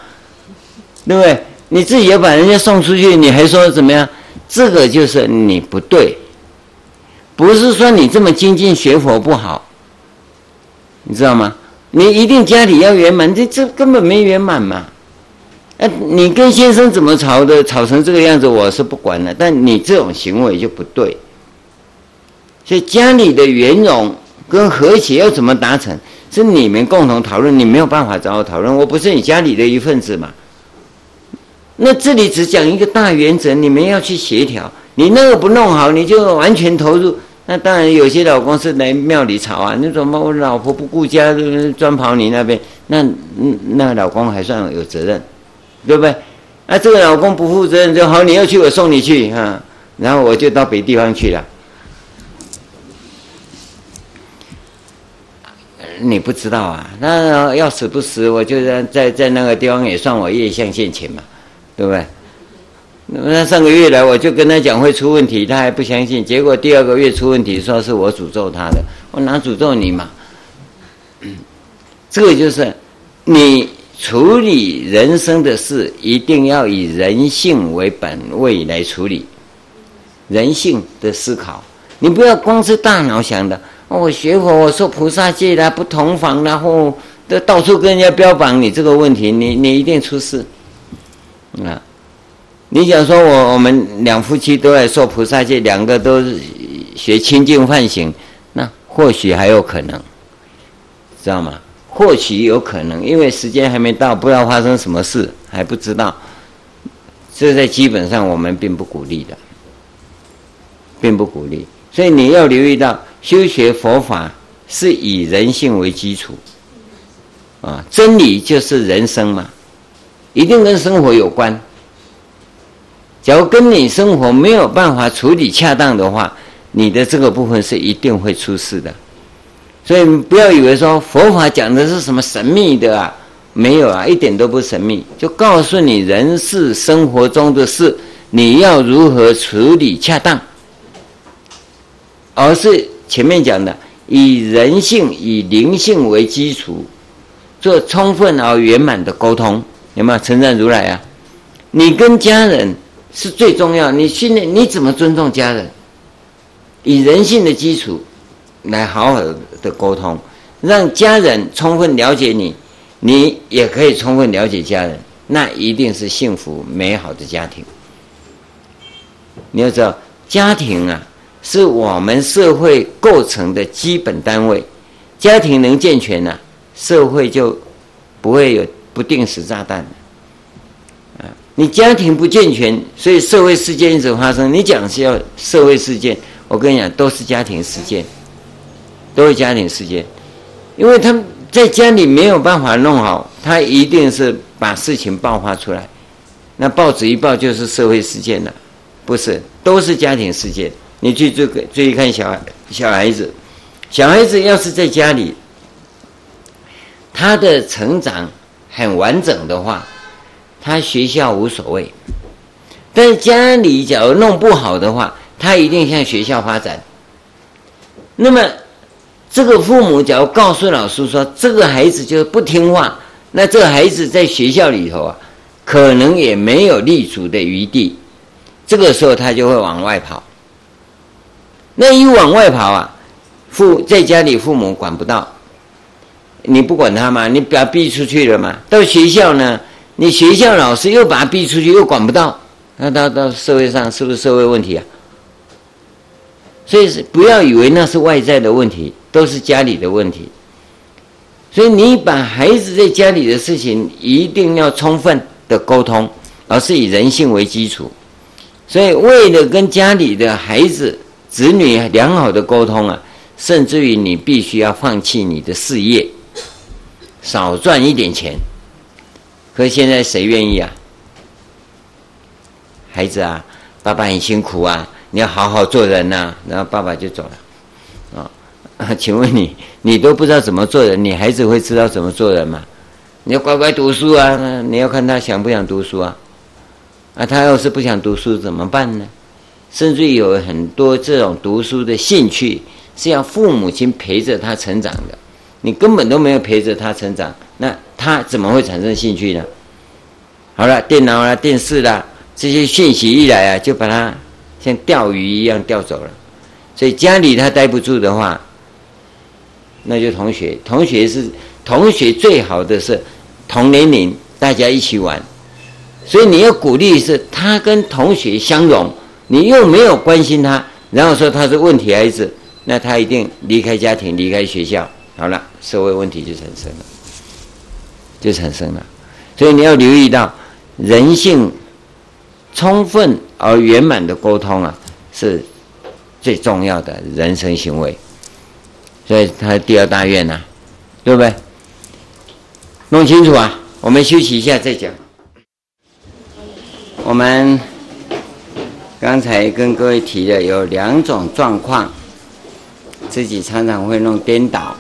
对不对？你自己要把人家送出去，你还说怎么样？这个就是你不对，不是说你这么精进学佛不好，你知道吗？你一定家里要圆满，这这根本没圆满嘛。哎，你跟先生怎么吵的？吵成这个样子，我是不管了。但你这种行为就不对。所以家里的圆融跟和谐要怎么达成？是你们共同讨论，你没有办法找我讨论。我不是你家里的一份子嘛。那这里只讲一个大原则，你们要去协调。你那个不弄好，你就完全投入。那当然，有些老公是来庙里吵啊。你怎么我老婆不顾家，专跑你那边？那那老公还算有责任。对不对？啊，这个老公不负责任就好，你要去我送你去啊，然后我就到别地方去了。你不知道啊？那要死不死，我就在在在那个地方也算我业相现前嘛，对不对？那上个月来我就跟他讲会出问题，他还不相信，结果第二个月出问题，说是我诅咒他的，我哪诅咒你嘛？<coughs> 这个就是你。处理人生的事，一定要以人性为本位来处理，人性的思考。你不要光是大脑想的。哦，我学佛，我受菩萨戒啦，不同房，然后都到处跟人家标榜你这个问题，你你一定出事。啊，你讲说我我们两夫妻都来受菩萨戒，两个都学清净梵行，那或许还有可能，知道吗？或许有可能，因为时间还没到，不知道发生什么事，还不知道。这在基本上我们并不鼓励的，并不鼓励。所以你要留意到，修学佛法是以人性为基础，啊，真理就是人生嘛，一定跟生活有关。假如跟你生活没有办法处理恰当的话，你的这个部分是一定会出事的。所以不要以为说佛法讲的是什么神秘的啊，没有啊，一点都不神秘，就告诉你人事生活中的事，你要如何处理恰当，而是前面讲的以人性、以灵性为基础，做充分而圆满的沟通，有没有？称赞如来啊，你跟家人是最重要，你训练你怎么尊重家人，以人性的基础。来好好的沟通，让家人充分了解你，你也可以充分了解家人，那一定是幸福美好的家庭。你要知道，家庭啊，是我们社会构成的基本单位，家庭能健全呢，社会就不会有不定时炸弹。你家庭不健全，所以社会事件一直发生。你讲是要社会事件，我跟你讲，都是家庭事件。都是家庭事件，因为他在家里没有办法弄好，他一定是把事情爆发出来。那报纸一报就是社会事件了，不是，都是家庭事件。你去注注意看小孩小孩子，小孩子要是在家里，他的成长很完整的话，他学校无所谓。但是家里假如弄不好的话，他一定向学校发展。那么这个父母假如告诉老师说这个孩子就是不听话，那这个孩子在学校里头啊，可能也没有立足的余地。这个时候他就会往外跑。那一往外跑啊，父在家里父母管不到。你不管他嘛，你把他逼出去了嘛。到学校呢，你学校老师又把他逼出去，又管不到。那到到社会上是不是社会问题啊？所以是不要以为那是外在的问题，都是家里的问题。所以你把孩子在家里的事情一定要充分的沟通，而是以人性为基础。所以为了跟家里的孩子、子女良好的沟通啊，甚至于你必须要放弃你的事业。少赚一点钱，可是现在谁愿意啊？孩子啊，爸爸很辛苦啊，你要好好做人呐、然后爸爸就走了，啊，<laughs> 请问你，你都不知道怎么做人，你孩子会知道怎么做人吗？你要乖乖读书啊，你要看他想不想读书啊？啊，他要是不想读书怎么办呢？甚至有很多这种读书的兴趣，是要父母亲陪着他成长的。你根本都没有陪着他成长，那他怎么会产生兴趣呢？好了，电脑啦、电视啦，这些讯息一来啊，就把他像钓鱼一样钓走了。所以家里他待不住的话，那就同学，同学是同学最好的是同年龄，大家一起玩。所以你要鼓励是他跟同学相融，你又没有关心他，然后说他是问题孩子，那他一定离开家庭，离开学校。好了，社会问题就产生了，就产生了。所以你要留意到，人性充分而圆满的沟通啊，是最重要的人生行为。所以他第二大愿呐、对不对？弄清楚啊！我们休息一下再讲。我们刚才跟各位提的有两种状况，自己常常会弄颠倒。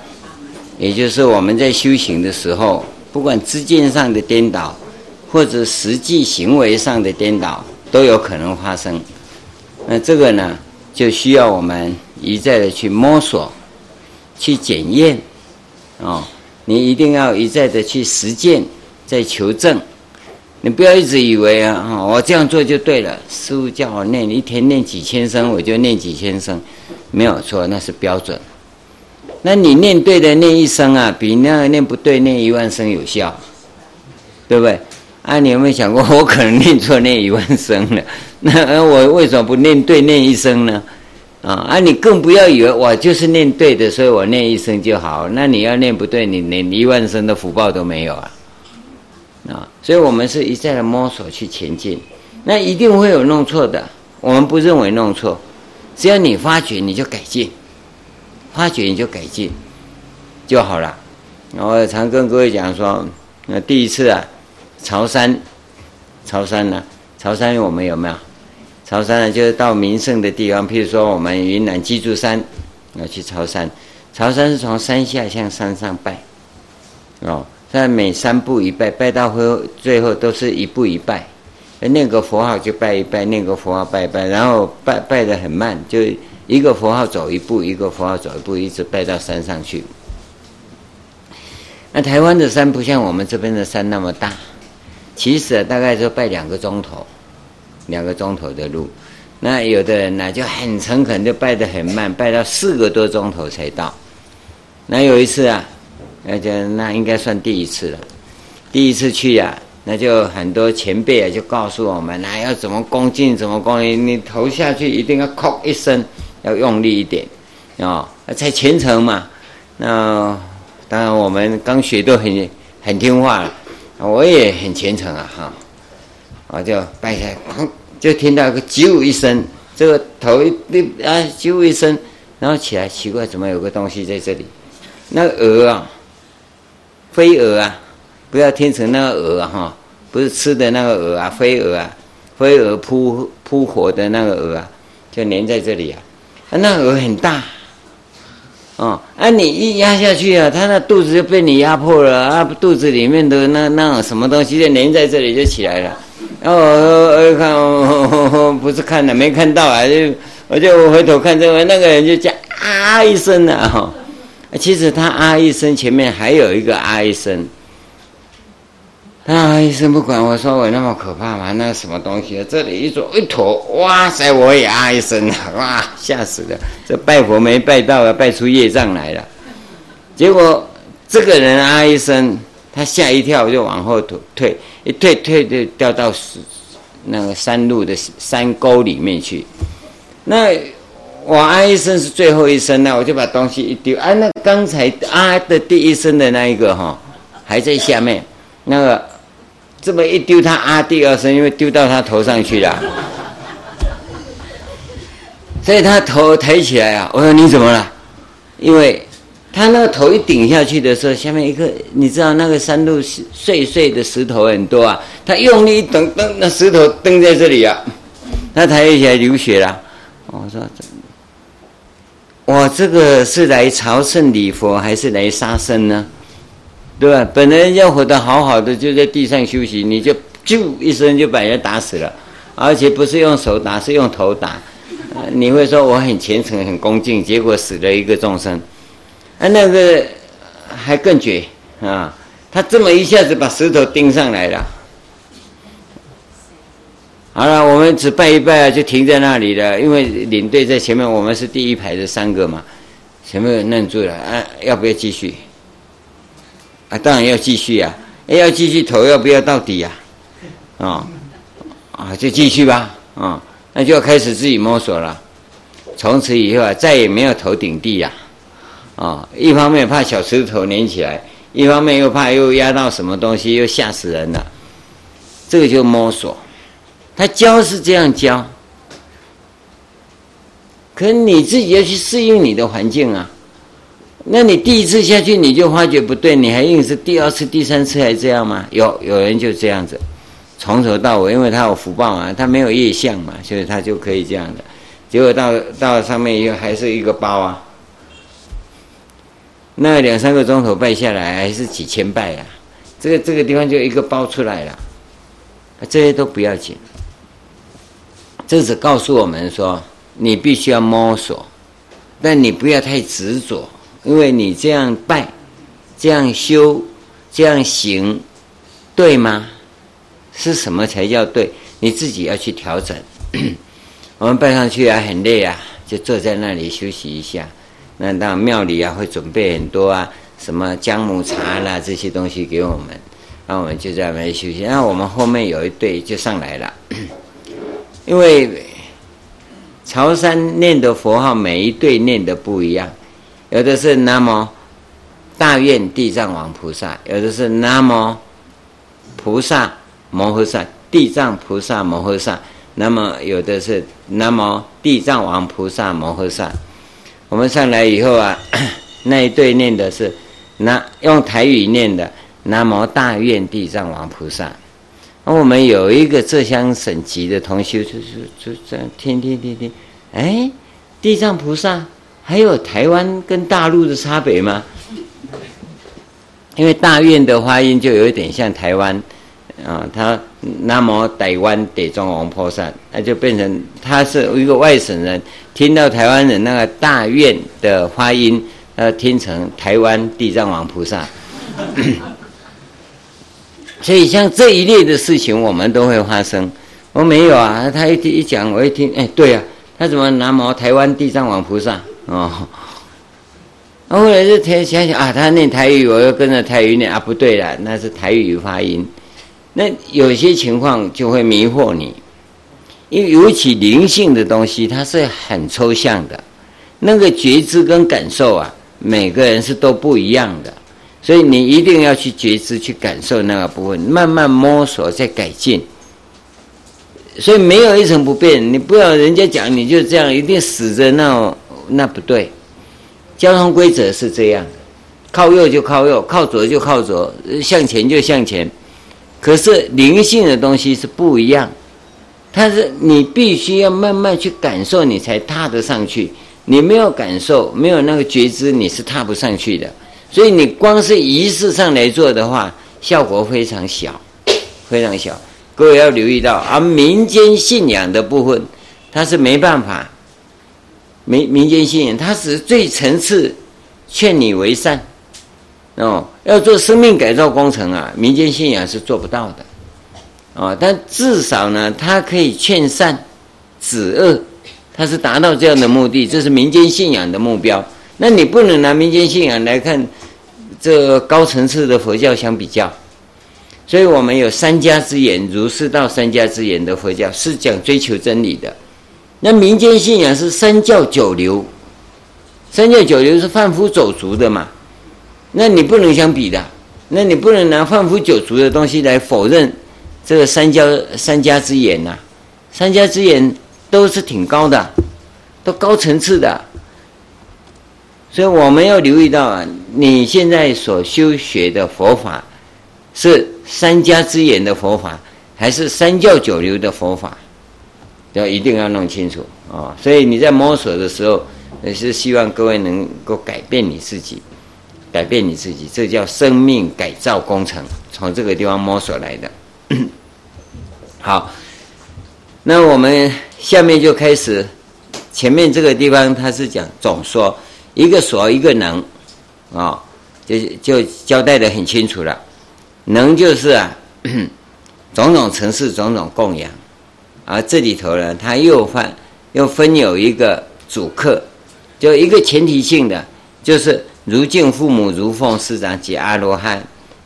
也就是我们在修行的时候，不管知见上的颠倒，或者实际行为上的颠倒，都有可能发生。那这个呢，就需要我们一再的去摸索、去检验。哦，你一定要一再的去实践，再求证。你不要一直以为啊，我这样做就对了。师父叫我念一天念几千声，我就念几千声，没有错，那是标准。那你念对的念一声啊，比那个念不对念一万声有效，对不对？啊，你有没有想过，我可能念错念一万声了？<laughs> 那我为什么不念对念一声呢？啊啊，你更不要以为我就是念对的，所以我念一声就好。那你要念不对，你连一万声的福报都没有啊！啊，所以我们是一再的摸索去前进，那一定会有弄错的。我们不认为弄错，只要你发觉，你就改进。发觉你就改进就好了。我常跟各位讲说，那第一次啊，朝山，朝山呢、啊？朝山我们有没有？朝山呢，就是到名胜的地方，譬如说我们云南鸡足山，要去朝山。朝山是从山下向山上拜，哦，在每三步一拜，拜到后最后都是一步一拜，念个佛号就拜一拜，念个佛号拜一拜，然后拜拜得很慢，就。一个佛号走一步，一个佛号走一步，一直拜到山上去。那台湾的山不像我们这边的山那么大，其实大概就拜两个钟头，两个钟头的路。那有的人呢就很诚恳，就拜得很慢，拜到四个多钟头才到。那有一次啊，那就那应该算第一次了。第一次去呀、那就很多前辈啊就告诉我们，那要怎么恭敬，怎么恭敬，你头下去一定要叩一声。要用力一点，啊，才虔诚嘛。那当然，我们刚学都很很听话了，我也很虔诚啊，哈。我就拜下来，就听到个啾一声，这个头一啊啾一声，然后起来，奇怪，怎么有个东西在这里？那个蛾啊，飞蛾啊，不要听成那个蛾哈，不是吃的那个蛾啊，飞蛾啊，飞蛾扑扑火的那个蛾啊，就粘在这里啊。那鹅很大，哦，啊，你一压下去啊，他那肚子就被你压迫了啊，肚子里面的那那什么东西就粘在这里就起来了。然后我看我不是看了没看到啊，就我就回头看这个那个人就叫啊一声啊，其实他啊一声前面还有一个啊一声。啊！医生不管我说我那么可怕吗？那什么东西？这里一走一坨，哇塞！我也啊一声，哇，吓死了！这拜佛没拜到啊，拜出业障来了。结果这个人啊一声，他吓一跳，就往后退，退一退退就掉到那个山路的山沟里面去。那我啊一声是最后一声，那我就把东西一丢。啊，那刚才啊的第一声的那一个哈，还在下面那个。这么一丢，他啊第二声，因为丢到他头上去了，所以他头抬起来啊。我说你怎么了？因为他那个头一顶下去的时候，下面一个你知道那个山路碎碎的石头很多啊，他用力一蹬蹬，那石头蹬在这里啊，他抬起来流血了。我说，我这个是来朝圣礼佛还是来杀生呢？对吧？本来人家活得好好的，就在地上休息，你就啾一声就把人打死了，而且不是用手打，是用头打。你会说我很虔诚、很恭敬，结果死了一个众生。啊，那个还更绝啊！他这么一下子把石头钉上来了。好了，我们只拜一拜啊，就停在那里了，因为领队在前面，我们是第一排的三个嘛，前面愣住了啊，要不要继续？啊，当然要继续呀！要继续投，要不要到底呀？啊，啊，就继续吧，啊，那就要开始自己摸索了。从此以后啊，再也没有头顶地呀，啊，一方面怕小石头粘起来，一方面又怕又压到什么东西，又吓死人了。这个就摸索，他教是这样教，可你自己要去适应你的环境啊。那你第一次下去你就发觉不对，你还硬是第二次、第三次还这样吗？有有人就这样子，从头到尾，因为他有福报嘛，他没有业相嘛，所以他就可以这样的。结果到到上面又还是一个包啊，那两三个钟头拜下来还是几千拜啊，这个这个地方就一个包出来了，这些都不要紧，这只告诉我们说，你必须要摸索，但你不要太执着。因为你这样拜，这样修，这样行，对吗？是什么才叫对？你自己要去调整。<clears throat> 我们拜上去啊，很累啊，就坐在那里休息一下。那到庙里啊，会准备很多啊，什么姜母茶啦这些东西给我们，那我们就在那里休息。那我们后面有一队就上来了，因为朝山念的佛号，每一队念的不一样。有的是南无大愿地藏王菩萨，有的是南无菩萨摩诃萨地藏菩萨摩诃萨，那么有的是南无地藏王菩萨摩诃萨。我们上来以后啊，<clears throat> 那一对念的是那用台语念的南无大愿地藏王菩萨。那我们有一个浙江省籍的同学，就是就这样听听听听，哎，地藏菩萨。还有台湾跟大陆的差别吗？因为大院的发音就有一点像台湾，啊，他南无台湾地藏王菩萨，那就变成他是一个外省人，听到台湾人那个大院的发音，呃，听成台湾地藏王菩萨。<coughs> 所以像这一类的事情，我们都会发生。我没有啊，他一一讲，我一听，哎，对啊，他怎么南无台湾地藏王菩萨？哦，那后来就天想想啊，他念台语，我又跟着台语念啊，不对了，那是台语发音。那有些情况就会迷惑你，因为尤其灵性的东西，它是很抽象的，那个觉知跟感受啊，每个人是都不一样的，所以你一定要去觉知、去感受那个部分，慢慢摸索再改进。所以没有一成不变，你不要人家讲你就这样，一定死着那种。那不对，交通规则是这样的，靠右就靠右，靠左就靠左，向前就向前。可是灵性的东西是不一样，它是你必须要慢慢去感受，你才踏得上去。你没有感受，没有那个觉知，你是踏不上去的。所以你光是仪式上来做的话，效果非常小，非常小。各位要留意到，而民间信仰的部分，它是没办法。民民间信仰，它是最层次，劝你为善。哦，要做生命改造工程啊，民间信仰是做不到的。哦，但至少呢，它可以劝善止恶，它是达到这样的目的，这是民间信仰的目标。那你不能拿民间信仰来看这高层次的佛教相比较。所以我们有三家之言，儒释道三家之言的佛教是讲追求真理的。那民间信仰是三教九流，三教九流是贩夫走卒的嘛？那你不能相比的，那你不能拿贩夫走卒的东西来否认这个三教三家之言呐、三家之言都是挺高的，都高层次的。所以我们要留意到啊，你现在所修学的佛法是三家之言的佛法，还是三教九流的佛法？要一定要弄清楚啊！所以你在摸索的时候，也是希望各位能够改变你自己，改变你自己，这叫生命改造工程，从这个地方摸索来的。<coughs> 好，那我们下面就开始，前面这个地方它是讲总说一个所一个能，啊，就就交代得很清楚了。能就是啊，<coughs> 种种承事，种种供养。而这里头呢，它又分又分有一个主客，就一个前提性的，就是如敬父母，如奉师长及阿罗汉，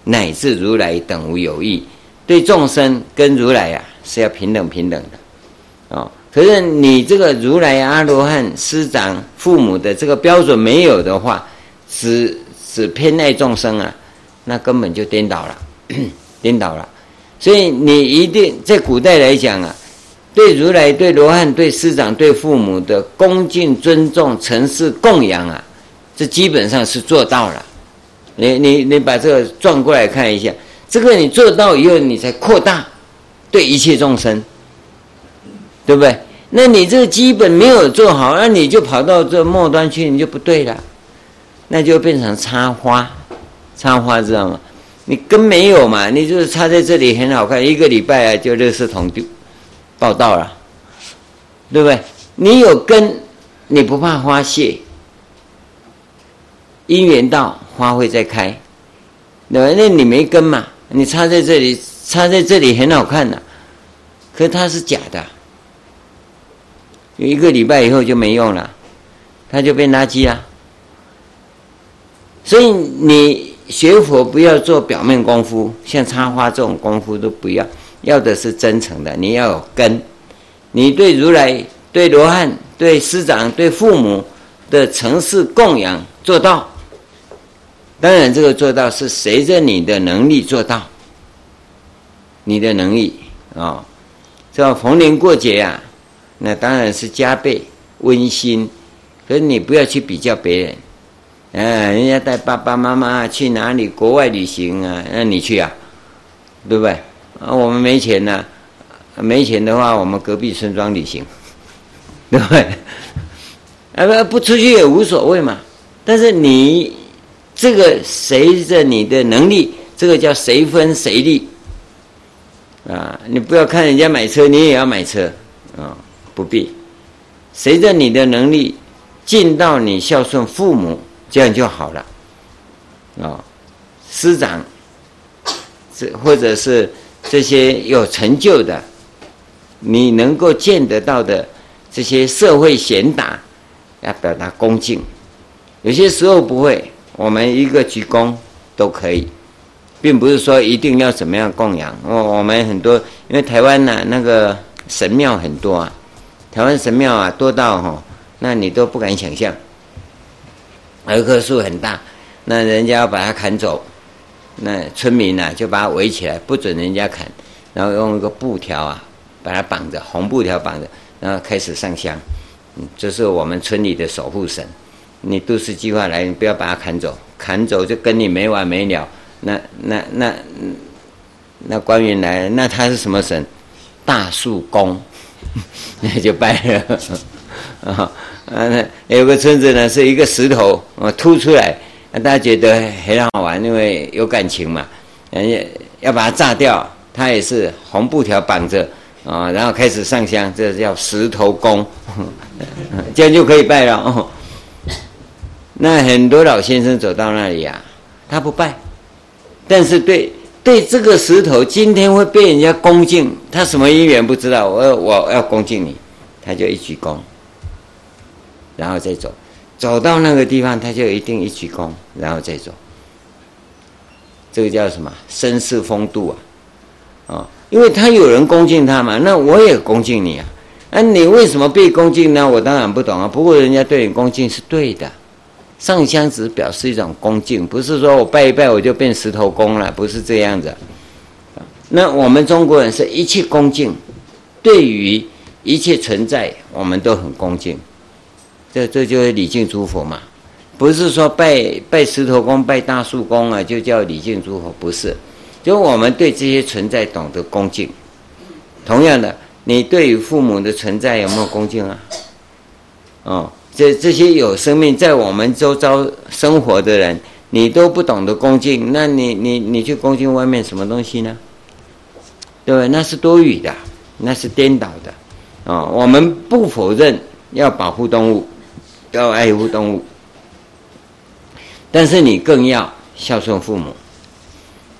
乃至如来等无有异。对众生跟如来啊是要平等平等的，哦。可是你这个如来阿罗汉师长父母的这个标准没有的话，只只偏爱众生啊，那根本就颠倒了，<coughs> 颠倒了。所以你一定在古代来讲啊。对如来、对罗汉、对师长、对父母的恭敬、尊重、诚事、供养啊，这基本上是做到了。你、你、你把这个转过来看一下，这个你做到以后，你才扩大对一切众生，对不对？那你这个基本没有做好，那你就跑到这末端去，你就不对了，那就变成插花，插花知道吗？你根没有嘛，你就是插在这里很好看，一个礼拜啊就垃圾桶丢。报道了，对不对？你有根，你不怕花谢，因缘到，花会再开，对吧？那你没根嘛？你插在这里，插在这里很好看的，可它是假的，有一个礼拜以后就没用了，它就变垃圾了。所以你学佛不要做表面功夫，像插花这种功夫都不要。要的是真诚的，你要有根，你对如来、对罗汉、对师长、对父母的诚事供养做到。当然，这个做到是随着你的能力做到，你的能力啊、哦，这逢年过节啊，那当然是加倍温馨。可是你不要去比较别人，哎，人家带爸爸妈妈去哪里国外旅行啊，那你去啊，对不对？啊，我们没钱呢，没钱的话，我们隔壁村庄旅行，<laughs> 对不对？啊不不出去也无所谓嘛。但是你这个随着你的能力，这个叫随分随利啊。你不要看人家买车，你也要买车啊，不必。随着你的能力，尽到你孝顺父母，这样就好了啊。师长，这或者是。这些有成就的，你能够见得到的这些社会贤达，要表达恭敬。有些时候不会，我们一个鞠躬都可以，并不是说一定要怎么样供养。我我们很多，因为台湾呢、那个神庙很多啊，台湾神庙啊多到哈，那你都不敢想象。有一棵树很大，那人家要把它砍走。那村民呢、就把它围起来，不准人家砍，然后用一个布条啊，把它绑着，红布条绑着，然后开始上香。嗯，这是我们村里的守护神。你都市计划来，你不要把它砍走，砍走就跟你没完没了。那那那那官员来，那他是什么神？大树公，那 <laughs> 就拜了。<laughs> 啊，那，有个村子呢是一个石头啊凸出来，大家觉得很好玩，因为有感情嘛，人家要把它炸掉，它也是红布条绑着啊，然后开始上香，这叫石头公，<laughs> 这样就可以拜了。哦。<laughs> 那很多老先生走到那里啊，他不拜，但是对对这个石头今天会被人家恭敬，他什么因缘不知道，我我要恭敬你，他就一鞠躬，然后再走，走到那个地方他就一定一鞠躬，然后再走。这个叫什么绅士风度啊？啊，因为他有人恭敬他嘛，那我也恭敬你啊。那你为什么被恭敬呢？我当然不懂啊。不过人家对你恭敬是对的。上香只表示一种恭敬，不是说我拜一拜我就变石头公了，不是这样子。那我们中国人是一切恭敬，对于一切存在，我们都很恭敬。这这就是礼敬诸佛嘛，不是说拜拜石头公、拜大树公啊，就叫礼敬诸佛，不是。就我们对这些存在懂得恭敬。同样的，你对于父母的存在有没有恭敬啊？哦。这这些有生命在我们周遭生活的人，你都不懂得恭敬，那你你你去恭敬外面什么东西呢？对不对？那是多余的，那是颠倒的，啊、哦！我们不否认要保护动物，要爱护动物，但是你更要孝顺父母，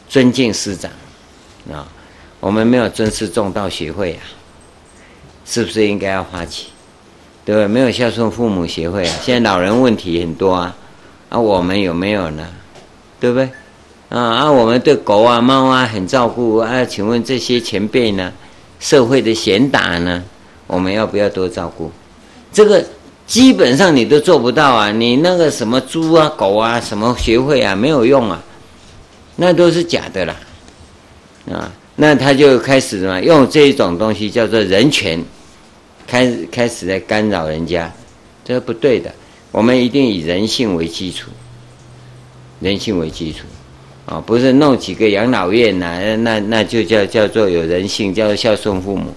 尊敬师长，啊、我们没有尊师重道协会啊，是不是应该要发起？对对？没有孝顺父母协会啊！现在老人问题很多啊，啊，我们有没有呢？对不对？啊啊，我们对狗啊、猫啊很照顾啊，请问这些前辈呢？社会的贤达呢？我们要不要多照顾？这个基本上你都做不到啊！你那个什么猪啊、狗啊、什么学会啊，没有用啊，那都是假的啦！啊，那他就开始什么用这一种东西叫做人权。开始开始在干扰人家，这是不对的。我们一定以人性为基础，人性为基础，啊，不是弄几个养老院呐、那那就叫叫做有人性，叫做孝顺父母。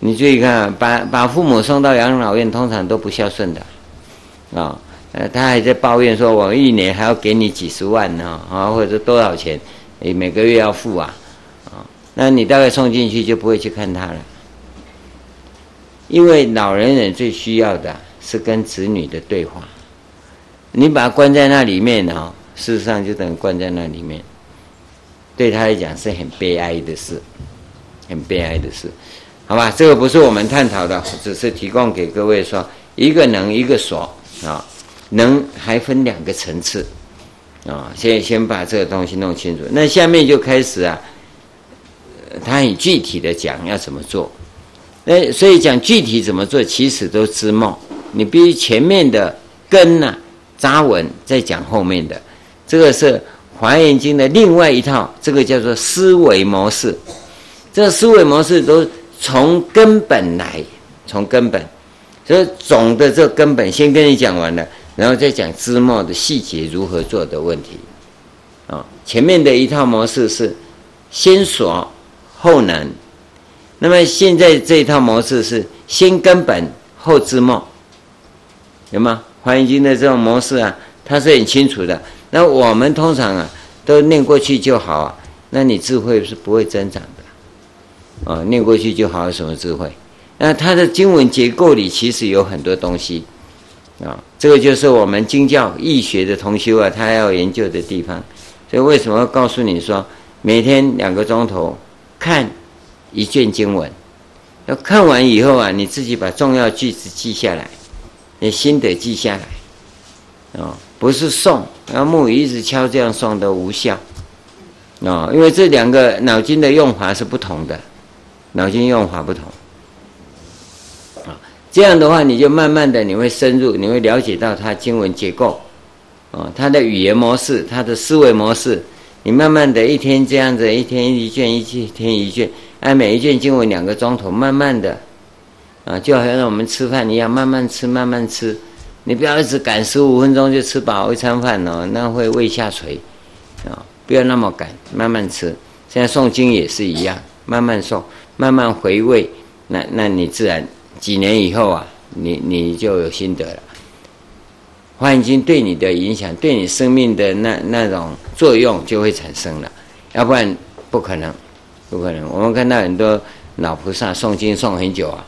你注意看，把把父母送到养老院，通常都不孝顺的，啊，呃，他还在抱怨说，我一年还要给你几十万呢，啊，或者多少钱，你每个月要付啊，啊，那你大概送进去就不会去看他了。因为老年人最需要的是跟子女的对话，你把他关在那里面哦，事实上就等于关在那里面，对他来讲是很悲哀的事，很悲哀的事，好吧？这个不是我们探讨的，只是提供给各位说，一个能，一个所啊，能还分两个层次啊，先先把这个东西弄清楚，那下面就开始啊，他很具体的讲要怎么做。那所以讲具体怎么做，其实都是梦。你必须前面的根呢扎稳，再讲后面的。这个是《华严经》的另外一套，这个叫做思维模式。这思维模式都从根本来，从根本。所以总的这个根本先跟你讲完了，然后再讲知末的细节如何做的问题。啊，前面的一套模式是先所后能。那么现在这一套模式是先根本后知末，有吗？《华严经》的这种模式啊，它是很清楚的。那我们通常啊，都念过去就好啊，那你智慧是不会增长。啊，念过去就好，有什么智慧？那它的经文结构里其实有很多东西啊，这个就是我们经教义学的同修啊，他要研究的地方。所以为什么要告诉你说，每天两个钟头看？一卷经文，要看完以后啊，你自己把重要句子记下来，你心得记下来，啊，不是诵，然后木鱼一直敲这样诵都无效，啊，因为这两个脑筋的用法是不同的，脑筋用法不同，啊，这样的话你就慢慢的你会深入，你会了解到它经文结构，啊，它的语言模式，它的思维模式，你慢慢的一天这样子，一天一卷，一天一卷。按每一卷经文两个钟头，慢慢的，啊，就好像我们吃饭一样，慢慢吃，慢慢吃。你不要一直赶十五分钟就吃饱一餐饭哦，那会胃下垂，啊，不要那么赶，慢慢吃。现在诵经也是一样，慢慢诵，慢慢回味，那那你自然几年以后啊，你你就有心得了。华严经对你的影响，对你生命的那那种作用就会产生了，要不然不可能，不可能。我们看到很多老菩萨诵经诵很久啊，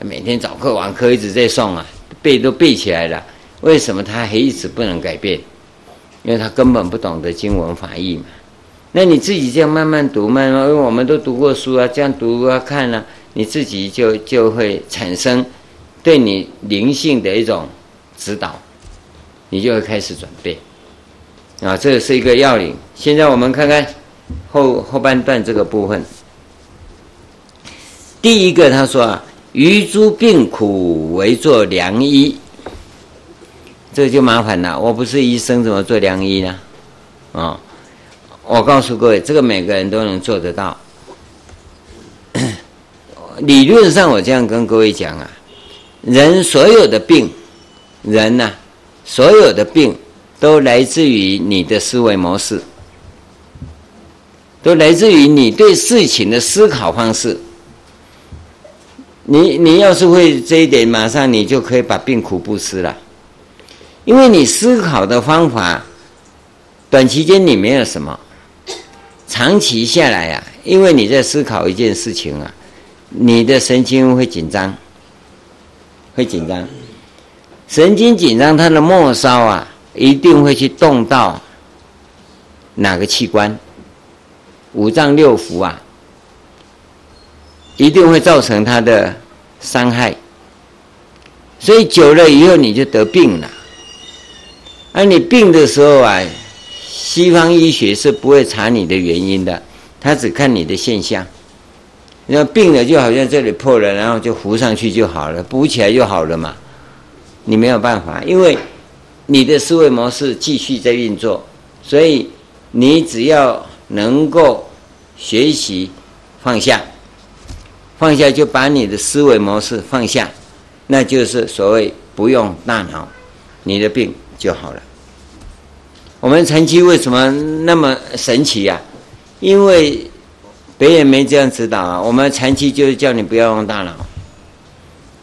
每天早课晚课一直在诵啊，背都背起来了。为什么他还一直不能改变？因为他根本不懂得经文法义嘛。那你自己这样慢慢读，慢慢，因为我们都读过书啊，这样读啊看啊，你自己就就会产生对你灵性的一种指导。你就会开始转变，啊，这是一个要领。现在我们看看后后半段这个部分。第一个他说啊，于诸病苦为作良医，这就麻烦了。我不是医生，怎么做良医呢？啊，我告诉各位，这个每个人都能做得到。<coughs> 理论上，我这样跟各位讲啊，人所有的病，人呐、所有的病都来自于你的思维模式，都来自于你对事情的思考方式。你你要是会这一点，马上你就可以把病苦不吃了，因为你思考的方法，短期间你没有什么，长期下来、啊，因为你在思考一件事情啊，你的神经会紧张，会紧张。神经紧张，它的末梢啊，一定会去动到哪个器官？五脏六腑啊，一定会造成它的伤害。所以久了以后，你就得病了。而你病的时候啊，西方医学是不会查你的原因的，他只看你的现象。那病了就好像这里破了，然后就糊上去就好了，补起来就好了嘛。你没有办法，因为你的思维模式继续在运作，所以你只要能够学习放下，放下就把你的思维模式放下，那就是所谓不用大脑，你的病就好了。我们禅期为什么那么神奇呀？因为别人没这样指导啊。我们禅期就是叫你不要用大脑。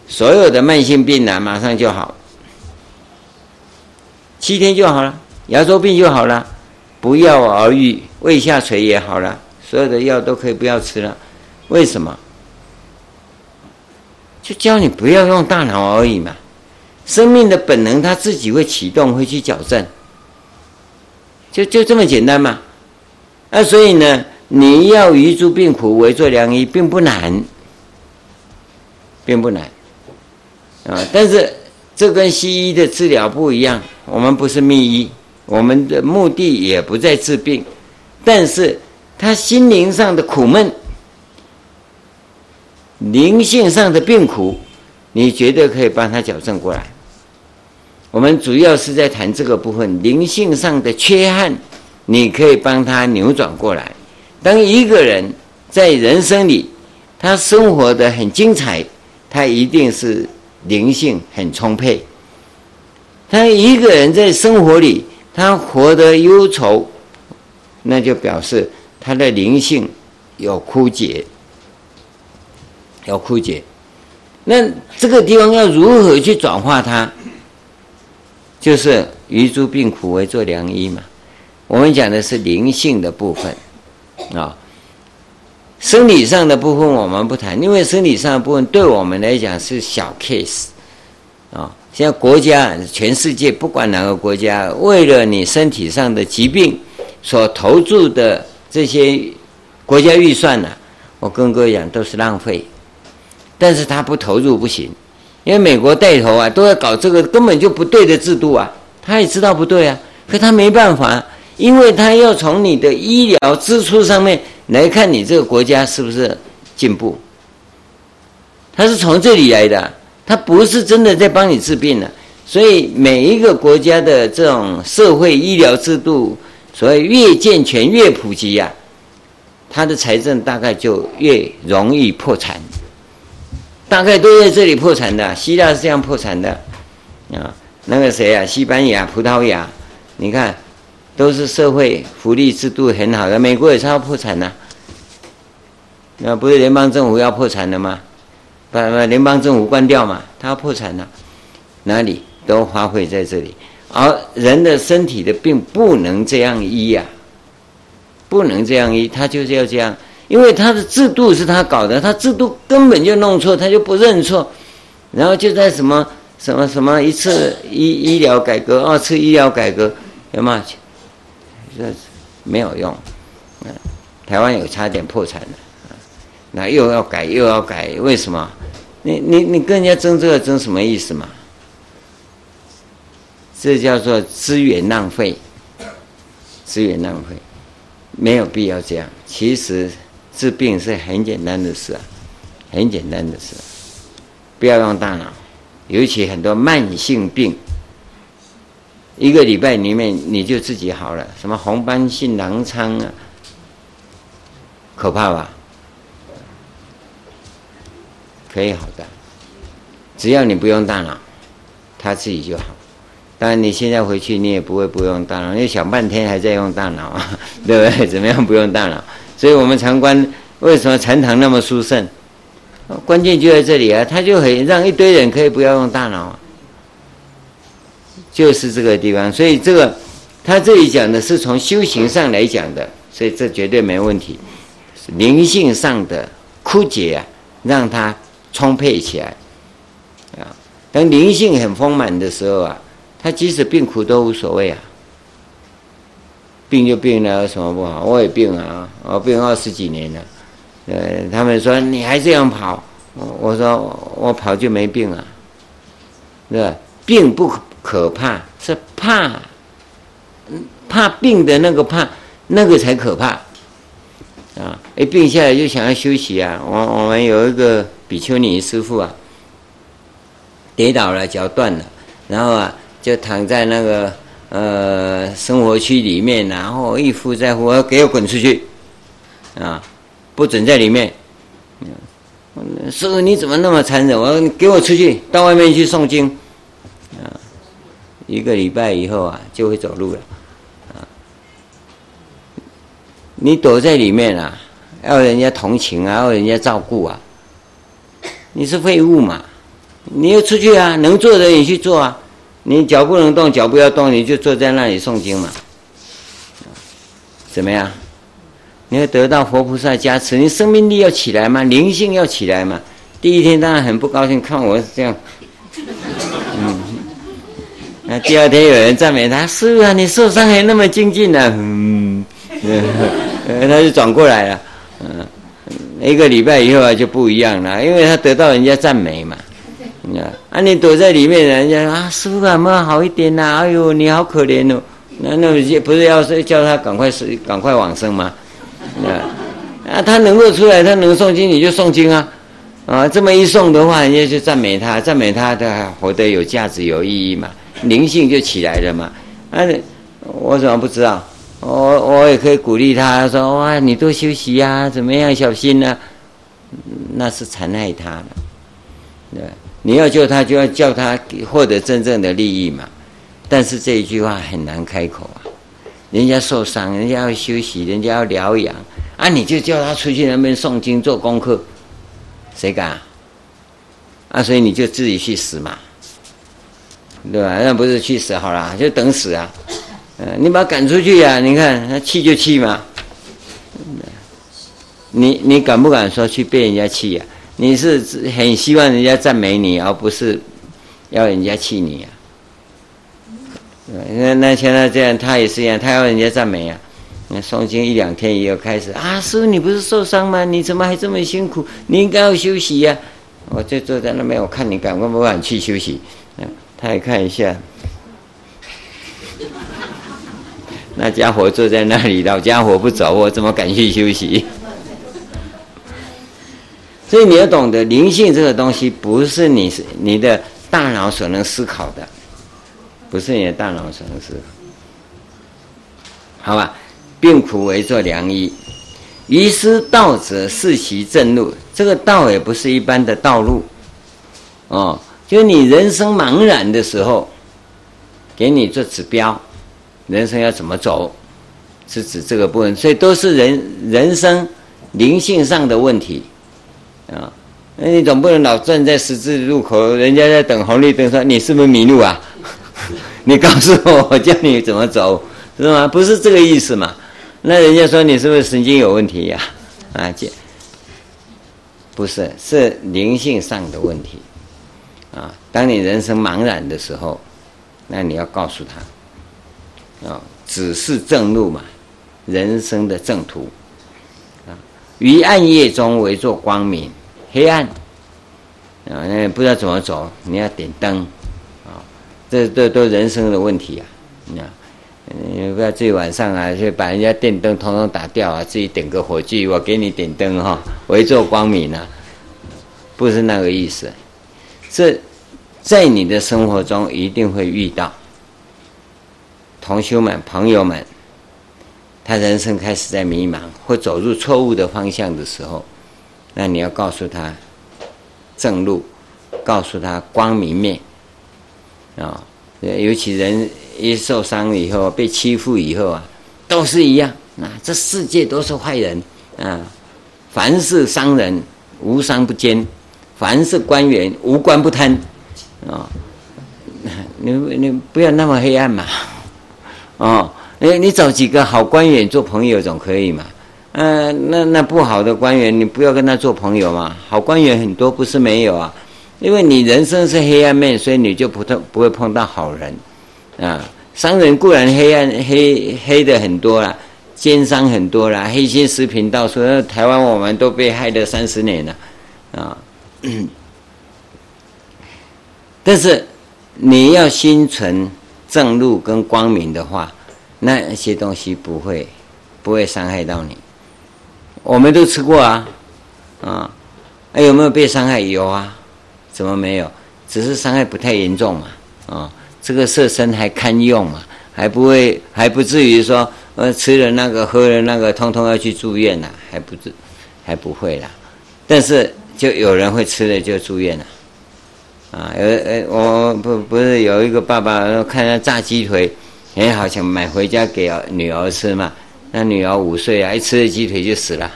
所有的慢性病呢，马上就好，七天就好了，牙周病就好了，不药而愈，胃下垂也好了，所有的药都可以不要吃了。为什么？就教你不要用大脑而已嘛。生命的本能，它自己会启动，会去矫正，就就这么简单嘛。那所以呢，你要于诸病苦为作良医，并不难，并不难。啊！但是这跟西医的治疗不一样，我们不是密医，我们的目的也不在治病，但是他心灵上的苦闷、灵性上的病苦，你绝对可以帮他矫正过来。我们主要是在谈这个部分，灵性上的缺憾，你可以帮他扭转过来。当一个人在人生里，他生活得很精彩，他一定是。灵性很充沛，他一个人在生活里，他活得忧愁，那就表示他的灵性有枯竭，有枯竭。那这个地方要如何去转化它？就是于诸病苦为作良医嘛。我们讲的是灵性的部分啊。生理上的部分我们不谈，因为生理上的部分对我们来讲是小 case，啊，现在国家全世界不管哪个国家，为了你身体上的疾病所投注的这些国家预算呢，我跟各位讲都是浪费，但是他不投入不行，因为美国带头啊，都要搞这个根本就不对的制度啊，他也知道不对啊，可他没办法，因为他要从你的医疗支出上面。来看你这个国家是不是进步？他是从这里来的，他不是真的在帮你治病的。所以每一个国家的这种社会医疗制度，所谓越健全越普及呀，他的财政大概就越容易破产。大概都在这里破产的，希腊是这样破产的啊。那个谁啊，西班牙、葡萄牙，你看。都是社会福利制度很好的，美国也是要破产呐，那不是联邦政府要破产了吗？把把联邦政府关掉嘛，他要破产了，哪里都花费在这里。而人的身体的病不能这样医呀、不能这样医，他就是要这样，因为他的制度是他搞的，他制度根本就弄错，他就不认错，然后就在什么什么什么一次医医疗改革，二次医疗改革，有吗？这没有用，台湾有差点破产了，那又要改又要改，为什么？你你你跟人家争这个争什么意思嘛？这叫做资源浪费，资源浪费，没有必要这样。其实治病是很简单的事，很简单的事，不要用大脑。尤其很多慢性病，一个礼拜里面你就自己好了，什么红斑性狼疮啊，可怕吧？可以好的，只要你不用大脑，他自己就好。当然，你现在回去，你也不会不用大脑，你想半天还在用大脑啊，<laughs> 对不对？怎么样不用大脑？所以我们禅观为什么禅堂那么殊胜？关键就在这里啊，他就很让一堆人可以不要用大脑，就是这个地方。所以这个他这里讲的是从修行上来讲的，所以这绝对没问题。灵性上的枯竭啊，让它充沛起来啊。当灵性很丰满的时候啊。他即使病苦都无所谓啊，病就病了，有什么不好？我也病啊，我病二十几年了。呃，他们说你还这样跑，我说我跑就没病啊，对吧？病不可怕，是怕，怕病的那个怕，那个才可怕啊！一病下来就想要休息啊。我我们有一个比丘尼师父啊，跌倒了，脚断了，然后啊。就躺在那个呃生活区里面，然后一呼再呼，给我滚出去，啊，不准在里面。师父你怎么那么残忍？我说给我出去，到外面去诵经。啊，一个礼拜以后啊，就会走路了。啊，你躲在里面啊，要人家同情啊，要人家照顾啊，你是废物嘛？你要出去啊，能做的你去做啊。你脚不能动，脚不要动，你就坐在那里诵经嘛，怎么样？你要得到佛菩萨加持，你生命力要起来嘛，灵性要起来嘛。第一天当然很不高兴，看我这样，嗯，那第二天有人赞美他，是啊，你受伤还那么精进呢，嗯，他就转过来了，嗯，一个礼拜以后啊就不一样了，因为他得到人家赞美嘛。啊！你躲在里面，人家啊，师父有没有好一点呐、哎呦，你好可怜哦！那那不是要叫他赶快，赶快往生吗？<laughs> 啊，他能够出来，他能诵经，你就诵经啊！啊，这么一诵的话，人家就赞美他，赞美他的活得有价值、有意义嘛，灵性就起来了嘛。啊，我怎么不知道？我我也可以鼓励他说：哇，你多休息呀、啊，怎么样？小心呢、那是残害他的，对。你要救他，就要叫他获得真正的利益嘛。但是这一句话很难开口啊。人家受伤，人家要休息，人家要疗养啊，你就叫他出去那边诵经做功课，谁敢啊？啊，所以你就自己去死嘛，对吧？那不是去死好了，就等死啊。嗯，你把他赶出去呀、你看他气就气嘛。你你敢不敢说去被人家气呀、你是很希望人家赞美你，而不是要人家气你啊？那那现在这样，他也是一样，他要人家赞美啊。那诵经一两天以后开始啊，师傅你不是受伤吗？你怎么还这么辛苦？你应该要休息呀、我就坐在那边，我看你敢不敢去休息？嗯他也看一下，<laughs> 那家伙坐在那里，老家伙不走，我怎么敢去休息？所以你要懂得灵性这个东西，不是你是你的大脑所能思考的，不是你的大脑所能思考。好吧，病苦为作良医，遗失道者是其正路。这个道也不是一般的道路，哦，就你人生茫然的时候，给你做指标，人生要怎么走，是指这个部分。所以都是人人生灵性上的问题。啊，那你总不能老站在十字路口，人家在等红绿灯，说你是不是迷路啊？<laughs> 你告诉我，我教你怎么走，是吗？不是这个意思嘛？那人家说你是不是神经有问题呀？啊，这不是，是灵性上的问题。啊，当你人生茫然的时候，那你要告诉他，啊，指示正路嘛，人生的正途。啊，于暗夜中为作光明，黑暗，啊，那不知道怎么走，你要点灯，啊，这这都人生的问题啊，你你不要自己晚上啊，去把人家电灯通通打掉啊，自己点个火炬，我给你点灯哈，为做光明啊，不是那个意思。这在你的生活中一定会遇到同修们、朋友们，他人生开始在迷茫或走入错误的方向的时候，那你要告诉他正路，告诉他光明面啊。尤其人一受伤以后，被欺负以后啊，都是一样啊。这世界都是坏人啊，凡是商人无商不奸。凡是官员，无官不贪，啊，你你不要那么黑暗嘛，哦，你你找几个好官员做朋友总可以嘛，嗯，那那不好的官员，你不要跟他做朋友嘛。好官员很多，不是没有啊，因为你人生是黑暗面，所以你就不碰不会碰到好人，啊，商人固然黑暗黑黑的很多啦，奸商很多啦，黑心食品到处，台湾我们都被害了三十年了，啊。<coughs> 但是你要心存正路跟光明的话，那些东西不会不会伤害到你。我们都吃过啊，啊，有没有被伤害？有啊，怎么没有？只是伤害不太严重嘛，啊，这个色身还堪用嘛，还不会还不至于说呃吃了那个喝了那个，通通要去住院了，还不至还不会啦。但是。就有人会吃了就住院了，啊，有呃，我不不是有一个爸爸看他炸鸡腿，很好，想买回家给女儿吃嘛。那女儿五岁啊，一吃了鸡腿就死了，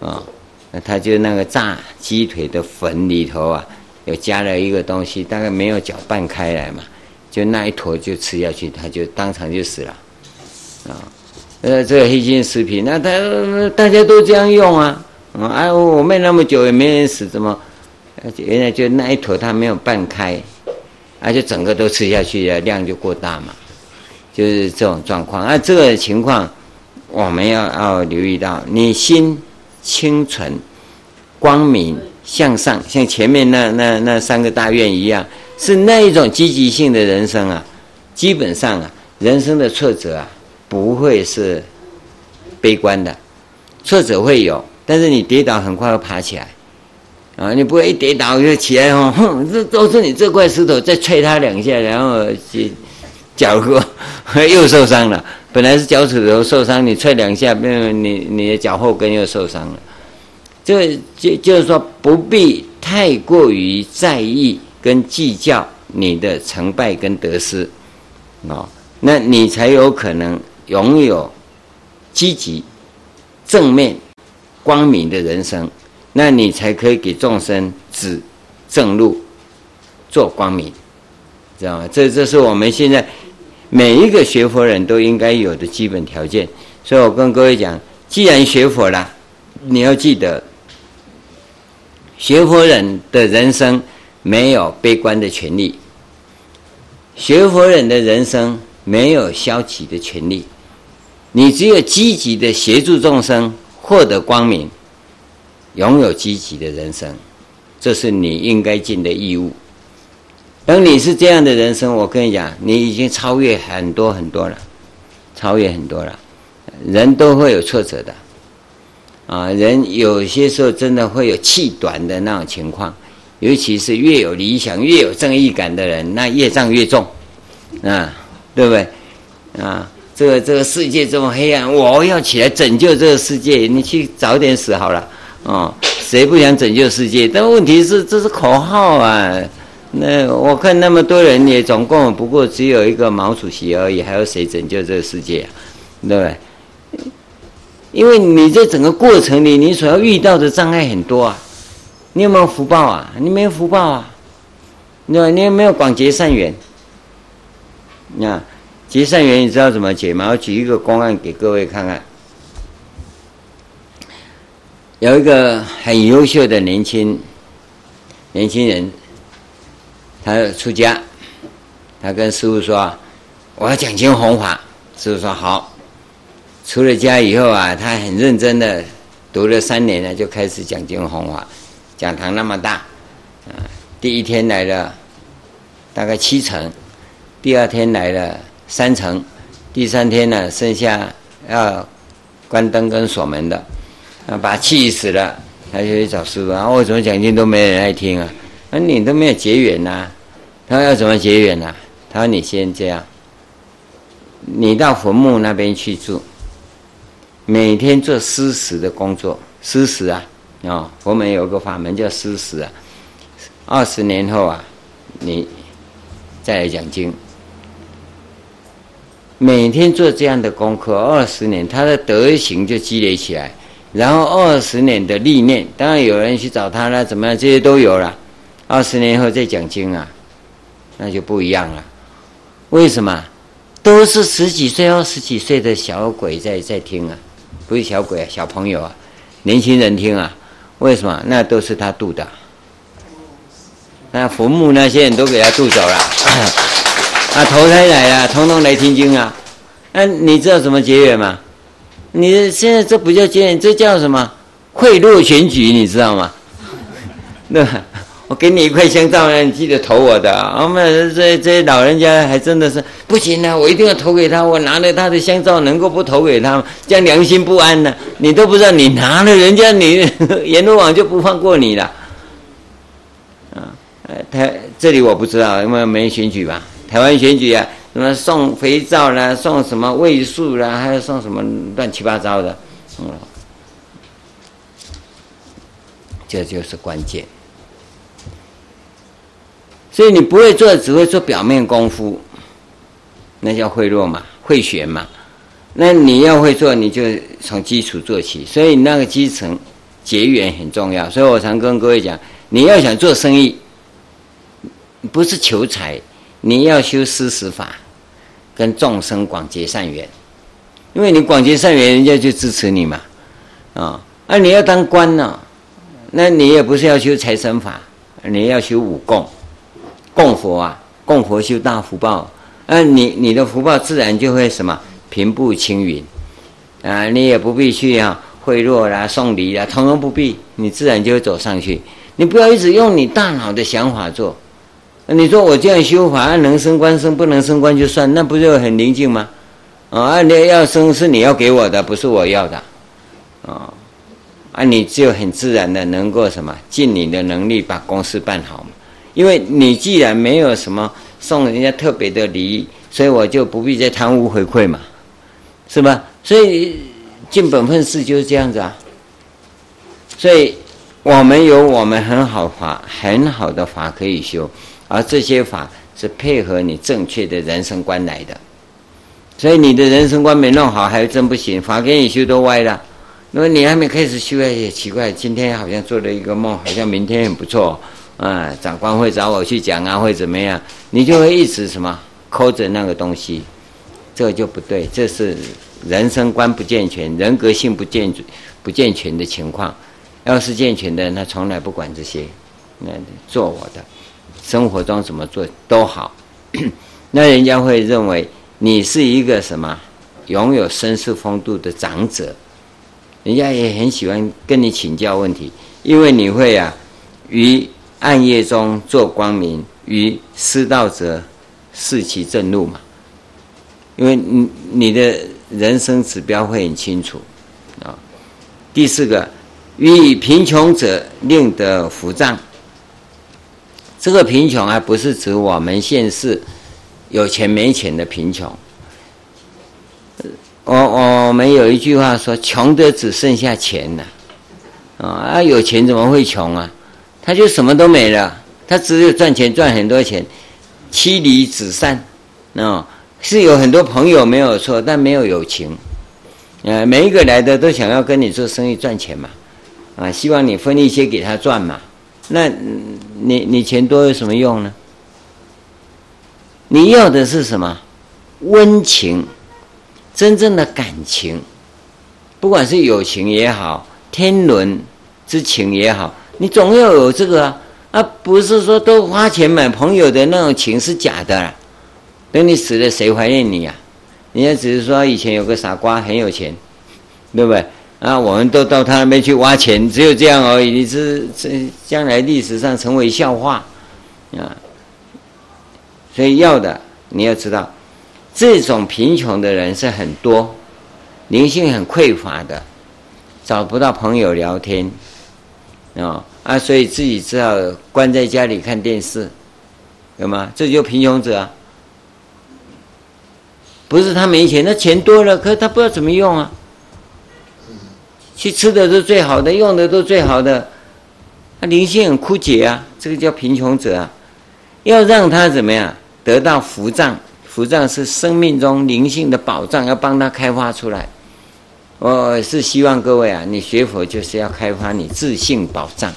啊，那他就那个炸鸡腿的粉里头啊，有加了一个东西，大概没有搅拌开来嘛，就那一坨就吃下去，他就当场就死了，啊，呃，这个黑心食品，那他大家都这样用啊。啊！我卖那么久也没人死，怎么？原来就那一坨它没有拌开，而且整个都吃下去，量就过大嘛，就是这种状况。啊，这个情况我们要要留意到，你心清纯、光明、向上，像前面那那那三个大愿一样，是那一种积极性的人生啊。基本上啊，人生的挫折啊，不会是悲观的，挫折会有。但是你跌倒很快会爬起来，啊，你不会一跌倒就起来哦，哼，这都是你这块石头再踹他两下，然后脚后又受伤了。本来是脚趾头受伤，你踹两下，那你你的脚后跟又受伤了。这就就是说，不必太过于在意跟计较你的成败跟得失，啊，那你才有可能拥有积极正面。光明的人生，那你才可以给众生指正路，做光明，知道吗？这这是我们现在每一个学佛人都应该有的基本条件。所以我跟各位讲，既然学佛了，你要记得，学佛人的人生没有悲观的权利，学佛人的人生没有消极的权利，你只有积极的协助众生。获得光明，拥有积极的人生，这是你应该尽的义务。等你是这样的人生，我跟你讲，你已经超越很多很多了，超越很多了。人都会有挫折的，啊，人有些时候真的会有气短的那种情况，尤其是越有理想、越有正义感的人，那业障越重，啊，对不对？啊。这个这个世界这么黑暗，我要起来拯救这个世界。你去早点死好了，哦，谁不想拯救世界？但问题是这是口号啊。那我看那么多人，也总共不过只有一个毛主席而已，还有谁拯救这个世界啊？对不对？因为你在整个过程里，你所要遇到的障碍很多啊。你有没有福报啊？你没有福报啊？你你有没有广结善缘？那结善缘，你知道怎么结吗？我举一个公案给各位看看。有一个很优秀的年轻年轻人，他出家，他跟师父说：“我要讲经弘法。”师父说：“好。”出了家以后啊，他很认真的读了三年呢，就开始讲经弘法。讲堂那么大，啊，第一天来了大概七成，第二天来了三成，第三天呢，剩下要关灯跟锁门的，啊，把他气死了，他就去找师父啊，为什么讲经都没人来听啊？那你都没有结缘呐？他说要怎么结缘呢？他说你先这样，你到坟墓那边去住，每天做施食的工作，施食啊。啊、哦，佛门有个法门叫施食啊，二十年后啊，你再来讲经。每天做这样的功课，二十年，他的德行就积累起来。然后二十年的历练，当然有人去找他了，怎么样？这些都有了。二十年后再讲经啊，那就不一样了。为什么？都是十几岁、二十几岁的小鬼在在听啊，不是小鬼啊，小朋友啊，年轻人听啊。为什么？那都是他度的。那坟墓那些人都给他渡走了，<coughs> 啊，投胎来了，通通来听经啊。那你知道怎么结缘吗？你现在这不叫结缘，这叫什么？贿赂选举，你知道吗？那。<laughs> 我给你一块香皂，你记得投我的。我们这这老人家还真的是不行啊！我一定要投给他。我拿了他的香皂，能够不投给他吗？这样良心不安呢、你都不知道，你拿了人家，你阎罗王就不放过你了。啊，他这里我不知道，因为没选举吧？台湾选举啊，什么送肥皂啦，送什么位素啦，还有送什么乱七八糟的，嗯，这就是关键。所以你不会做，只会做表面功夫，那叫贿赂嘛，贿选嘛。那你要会做，你就从基础做起。所以那个基层结缘很重要。所以我常跟各位讲，你要想做生意，不是求财，你要修施食法，跟众生广结善缘。因为你广结善缘，人家就支持你嘛。啊，那你要当官呢，那你也不是要修财神法，你要修武功。供佛啊，供佛修大福报，那、啊、你你的福报自然就会什么平步青云，啊，你也不必去啊贿赂啦、送礼啦，统统不必，你自然就会走上去。你不要一直用你大脑的想法做。你说我这样修法，能升官升，不能升官就算，那不就很宁静吗？啊，你要升是你要给我的，不是我要的，啊，啊，你就很自然的能够什么尽你的能力把公事办好嘛。因为你既然没有什么送人家特别的礼，所以我就不必再贪污回馈嘛，是吧？所以尽本分事就是这样子啊。所以我们有我们很好法，很好的法可以修，而这些法是配合你正确的人生观来的。所以你的人生观没弄好，还真不行，法给你修都歪了。那么你还没开始修，也奇怪，今天好像做了一个梦，好像明天很不错。啊，长官会找我去讲啊，会怎么样？你就会一直什么抠着那个东西，这个就不对，这是人生观不健全、人格性不健不健全的情况。要是健全的，他从来不管这些，那做我的，生活中怎么做都好。<coughs> 那人家会认为你是一个什么拥有绅士风度的长者，人家也很喜欢跟你请教问题，因为你会啊与。暗夜中作光明，于失道者示其正路嘛。因为你你的人生指标会很清楚啊。第四个，与贫穷者令得福障。这个贫穷还不是指我们现世有钱没钱的贫穷。我我们有一句话说：“穷的只剩下钱了。”啊，有钱怎么会穷啊？他就什么都没了，他只有赚钱赚很多钱，妻离子散，啊，是有很多朋友没有错，但没有友情，呃，每一个来的都想要跟你做生意赚钱嘛，啊，希望你分一些给他赚嘛，那你你钱多有什么用呢？你要的是什么？温情，真正的感情，不管是友情也好，天伦之情也好，你总要有这个啊，啊，不是说都花钱买朋友的那种情是假的啦。等你死了，谁怀念你呀？人家只是说以前有个傻瓜很有钱，对不对？啊，我们都到他那边去挖钱，只有这样而已。你是这将来历史上成为笑话啊！所以要的你要知道，这种贫穷的人是很多，灵性很匮乏的，找不到朋友聊天啊啊！所以自己只好关在家里看电视，有吗？这就贫穷者啊。不是他没钱，他钱多了，可是他不知道怎么用啊。去吃的都最好的，用的都最好的，他灵性很枯竭啊，这个叫贫穷者啊。要让他怎么样得到福障？福障是生命中灵性的宝藏，要帮他开发出来。我是希望各位啊，你学佛就是要开发你自信宝藏，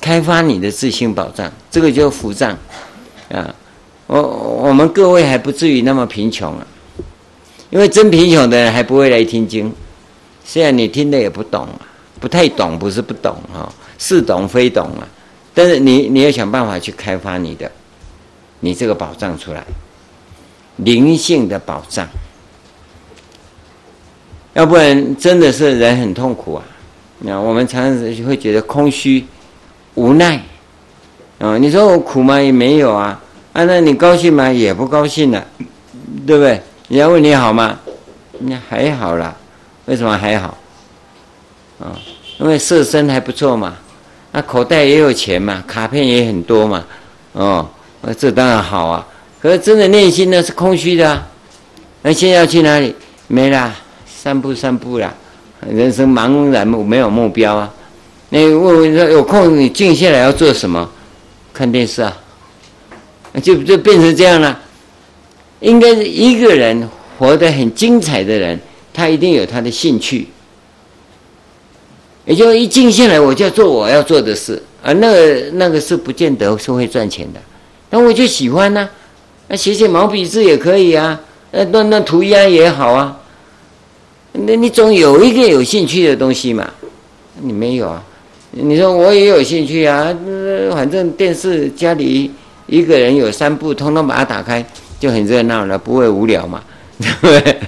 开发你的自信保障，这个叫福障啊。我我们各位还不至于那么贫穷啊，因为真贫穷的人还不会来听经，虽然你听的也不懂啊，不太懂，不是不懂哈，似懂非懂啊，但是你你要想办法去开发你的，你这个宝藏出来，灵性的宝藏，要不然真的是人很痛苦啊，那我们常常会觉得空虚、无奈，啊，你说我苦吗？也没有啊。啊，那你高兴吗？也不高兴了，对不对？人家问你好吗？那还好啦。为什么还好？啊，因为色身还不错嘛，那口袋也有钱嘛，卡片也很多嘛，哦，这当然好啊。可是真的内心呢是空虚的啊。那现在要去哪里？没啦，散步散步啦。人生茫然，没有目标啊。那问问说有空你静下来要做什么？看电视啊。就就变成这样了。应该是一个人活得很精彩的人，他一定有他的兴趣。也就一静下来，我就要做我要做的事，啊那个那个是不见得是会赚钱的。但我就喜欢呢、那写写毛笔字也可以啊，那那那涂鸦也好啊。那你总有一个有兴趣的东西嘛？你没有啊？你说我也有兴趣啊，反正电视家里。一个人有三部，通通把它打开，就很热闹了，不会无聊嘛？对不对？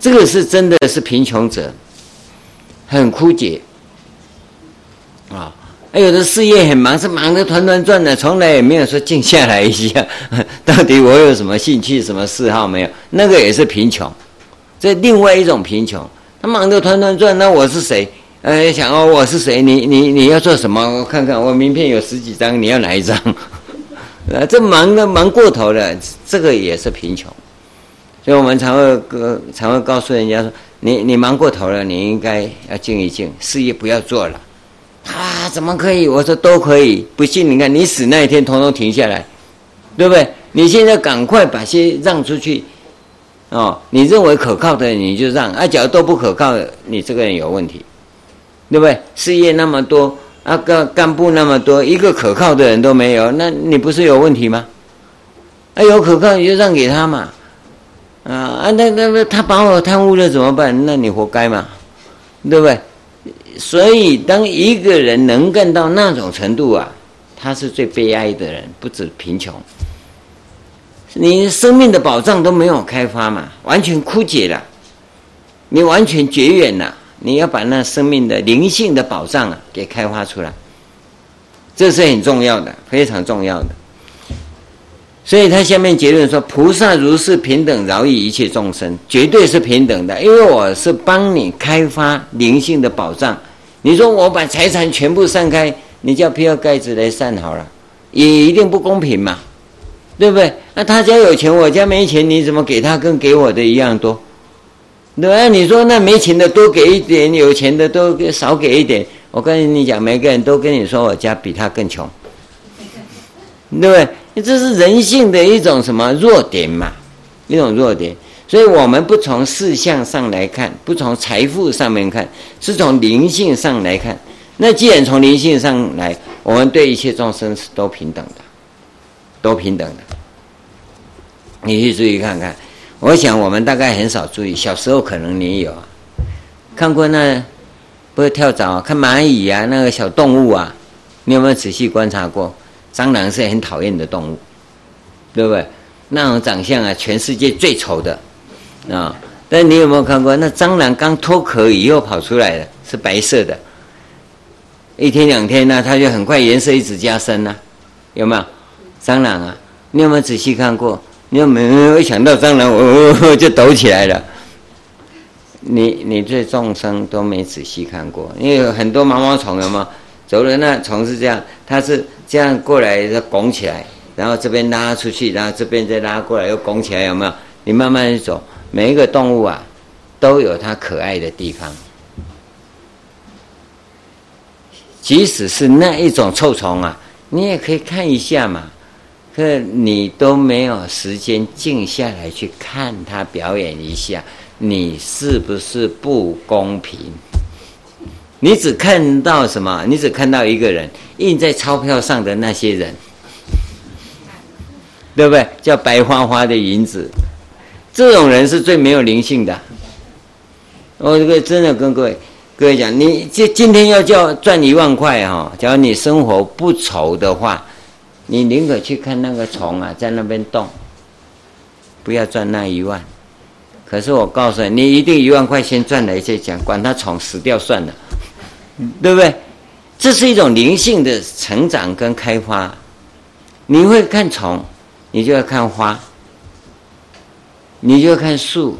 这个是真的是贫穷者，很枯竭啊！还有的事业很忙，是忙得团团转的，从来也没有说静下来一下，<laughs> 到底我有什么兴趣、什么嗜好没有？那个也是贫穷，这另外一种贫穷。他忙得团团转，那我是谁？哎，想哦，我是谁？你你你要做什么？我看看，我名片有十几张，你要哪一张？<laughs> 啊，这忙的忙过头了，这个也是贫穷。所以我们常会告常会告诉人家说：你你忙过头了，你应该要静一静，事业不要做了。啊，怎么可以？我说都可以。不信你看，你死那一天，统统停下来，对不对？你现在赶快把些让出去。哦，你认为可靠的你就让，啊，假如都不可靠的，你这个人有问题。对不对？事业那么多啊，干干部那么多，一个可靠的人都没有，那你不是有问题吗？啊，有可靠你就让给他嘛，啊啊，那那那他把我贪污了怎么办？那你活该嘛，对不对？所以，当一个人能干到那种程度啊，他是最悲哀的人，不止贫穷，你生命的宝藏都没有开发嘛，完全枯竭了，你完全绝缘了。你要把那生命的灵性的宝藏啊给开发出来，这是很重要的，非常重要的。所以他下面结论说：菩萨如是平等饶益一切众生，绝对是平等的，因为我是帮你开发灵性的宝藏。你说我把财产全部散开，你叫比尔盖茨来散好了，也一定不公平嘛，对不对？那他家有钱，我家没钱，你怎么给他跟给我的一样多？对吧？你说那没钱的多给一点，有钱的都少给一点。我跟你讲，每个人都跟你说我家比他更穷，对不对？这是人性的一种什么弱点嘛？一种弱点。所以我们不从事项上来看，不从财富上面看，是从灵性上来看。那既然从灵性上来，我们对一切众生是都平等的，都平等的。你去注意看看，我想我们大概很少注意，小时候可能你有看过那不是跳蚤啊，看蚂蚁啊，那个小动物啊，你有没有仔细观察过？蟑螂是很讨厌的动物，对不对？那种长相啊，全世界最丑的啊！但你有没有看过那蟑螂刚脱壳以后跑出来的，是白色的？一天两天呢、它就很快颜色一直加深呢、有没有？蟑螂啊，你有没有仔细看过？你有没有一想到蟑螂，我就抖起来了？你你对众生都没仔细看过，因为有很多毛毛虫，有没有？走了那虫是这样，它是这样过来，它拱起来，然后这边拉出去，然后这边再拉过来，又拱起来，有没有？你慢慢走，每一个动物啊，都有它可爱的地方。即使是那一种臭虫啊，你也可以看一下嘛。可你都没有时间静下来去看他表演一下，你是不是不公平？你只看到什么？你只看到一个人印在钞票上的那些人，对不对？叫白花花的银子，这种人是最没有灵性的。我这个真的跟各位。各位讲，你今今天要叫赚一万块哈，假如你生活不愁的话，你宁可去看那个虫啊，在那边动，不要赚那一万。可是我告诉你，你一定一万块先赚来再讲，管他虫死掉算了，对不对？这是一种灵性的成长跟开发。你会看虫，你就要看花，你就要看树。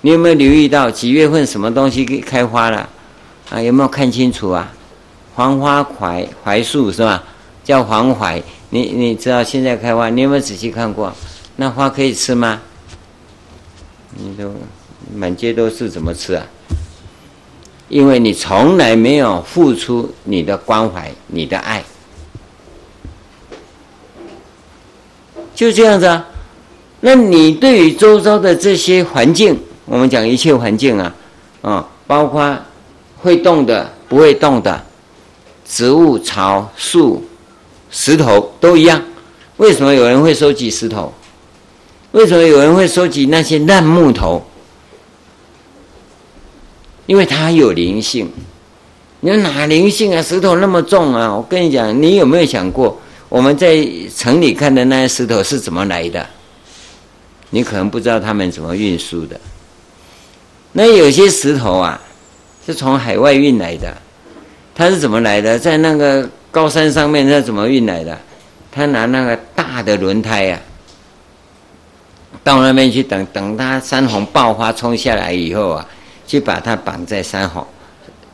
你有没有留意到几月份什么东西开花了？啊，有没有看清楚啊？黄花槐槐树是吧？叫黄槐。你你知道现在开花，你有没有仔细看过？那花可以吃吗？你都满街都是，怎么吃啊？因为你从来没有付出你的关怀、你的爱，就这样子啊。那你对于周遭的这些环境，我们讲一切环境啊，啊，包括。会动的、不会动的，植物、草、树、石头都一样。为什么有人会收集石头？为什么有人会收集那些烂木头？因为它有灵性。你说哪灵性啊？石头那么重啊！我跟你讲，你有没有想过，我们在城里看的那些石头是怎么来的？你可能不知道他们怎么运输的。那有些石头啊。是从海外运来的，它是怎么来的？在那个高山上面，他怎么运来的？他拿那个大的轮胎呀、啊，到那边去等，等他山洪爆发冲下来以后啊，去把它绑在山洪，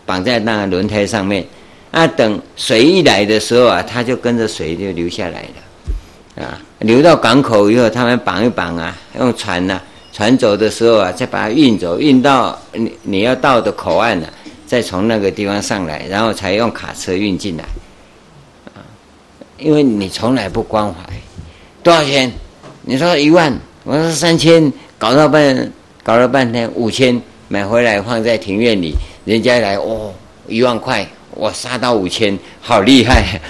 绑在那个轮胎上面。啊，等水一来的时候啊，他就跟着水就流下来了，啊，流到港口以后，他们绑一绑啊，用船呐、船走的时候啊，再把它运走，运到你你要到的口岸了，再从那个地方上来，然后才用卡车运进来。因为你从来不关怀，多少钱？你说一万，我说三千，搞到半，搞了半天五千，买回来放在庭院里，人家来哦，一万块，我杀到五千，好厉害，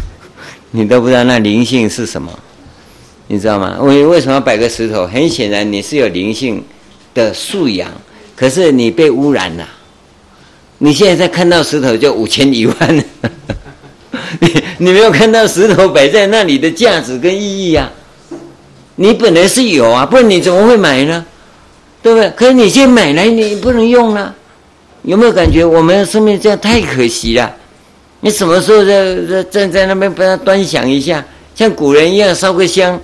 <laughs> 你都不知道那灵性是什么。你知道吗？为为什么要摆个石头？很显然你是有灵性的素养，可是你被污染了。你现在在看到石头就五千一万，<laughs> 你你没有看到石头摆在那里的价值跟意义呀、啊？你本来是有啊，不然你怎么会买呢？对不对？可是你现在买来你不能用了，有没有感觉我们生命这样太可惜了？你什么时候在在站在那边把它端详一下，像古人一样烧个香？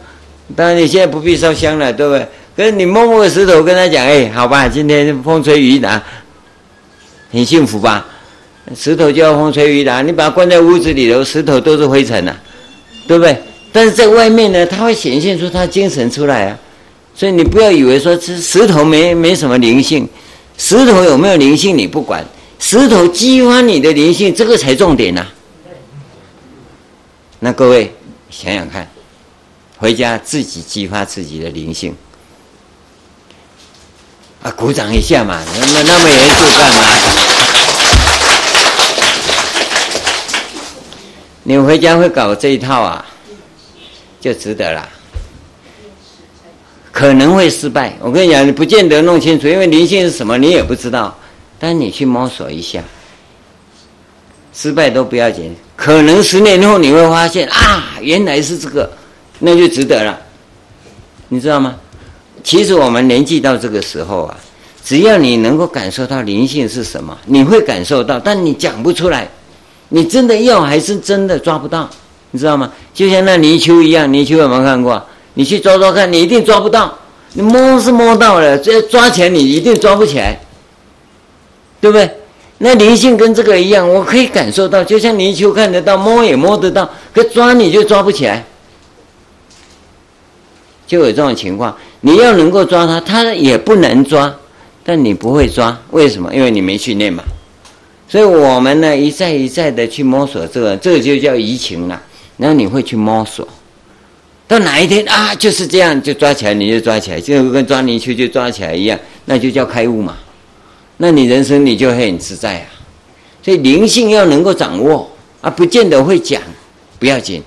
当然，你现在不必烧香了，对不对？可是你摸摸石头，跟他讲：“哎，好吧，今天风吹雨打，很幸福吧？”石头就要风吹雨打，你把它关在屋子里头，石头都是灰尘呐、对不对？但是在外面呢，它会显现出它精神出来啊。所以你不要以为说这石头没没什么灵性，石头有没有灵性你不管，石头激发你的灵性，这个才重点呐、那各位想想看。回家自己激发自己的灵性。啊，鼓掌一下嘛，那那么严肃干嘛？你回家会搞这一套啊，就值得了。可能会失败，我跟你讲，你不见得弄清楚，因为灵性是什么你也不知道。但你去摸索一下，失败都不要紧，可能十年后你会发现啊，原来是这个，那就值得了。你知道吗？其实我们年纪到这个时候啊，只要你能够感受到灵性是什么，你会感受到，但你讲不出来，你真的要还是真的抓不到，你知道吗？就像那泥鳅一样，泥鳅有没有看过？你去抓抓看，你一定抓不到。你摸是摸到了，这抓起来你一定抓不起来，对不对？那灵性跟这个一样，我可以感受到，就像泥鳅看得到，摸也摸得到，可抓你就抓不起来，就有这种情况。你要能够抓它，它也不能抓，但你不会抓，为什么？因为你没训练嘛。所以我们呢，一再一再的去摸索这个，这就叫移情了。然后你会去摸索。到哪一天啊，就是这样，就抓起来，你就抓起来，就跟抓泥鳅就抓起来一样，那就叫开悟嘛。那你人生你就会很自在啊。所以灵性要能够掌握啊，不见得会讲，不要紧，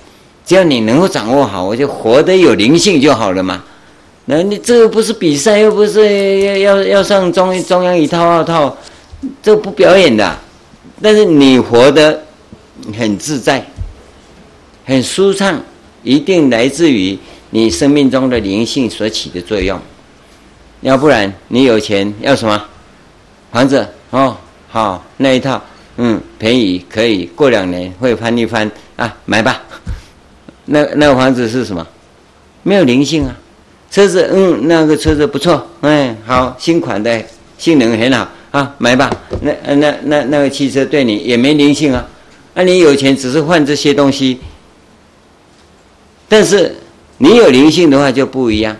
只要你能够掌握好，我就活得有灵性就好了嘛。那你这个不是比赛，又不是要要要上中中央一套二套，这不表演的。但是你活得很自在，很舒畅。一定来自于你生命中的灵性所起的作用，要不然你有钱要什么房子哦，好那一套，嗯，便宜可以过两年会翻一番啊，买吧。<laughs> 那那个房子是什么？没有灵性啊。车子，嗯，那个车子不错，哎，好新款的，性能很好啊，买吧。那那那那个汽车对你也没灵性啊，那你有钱只是换这些东西。但是你有灵性的话就不一样，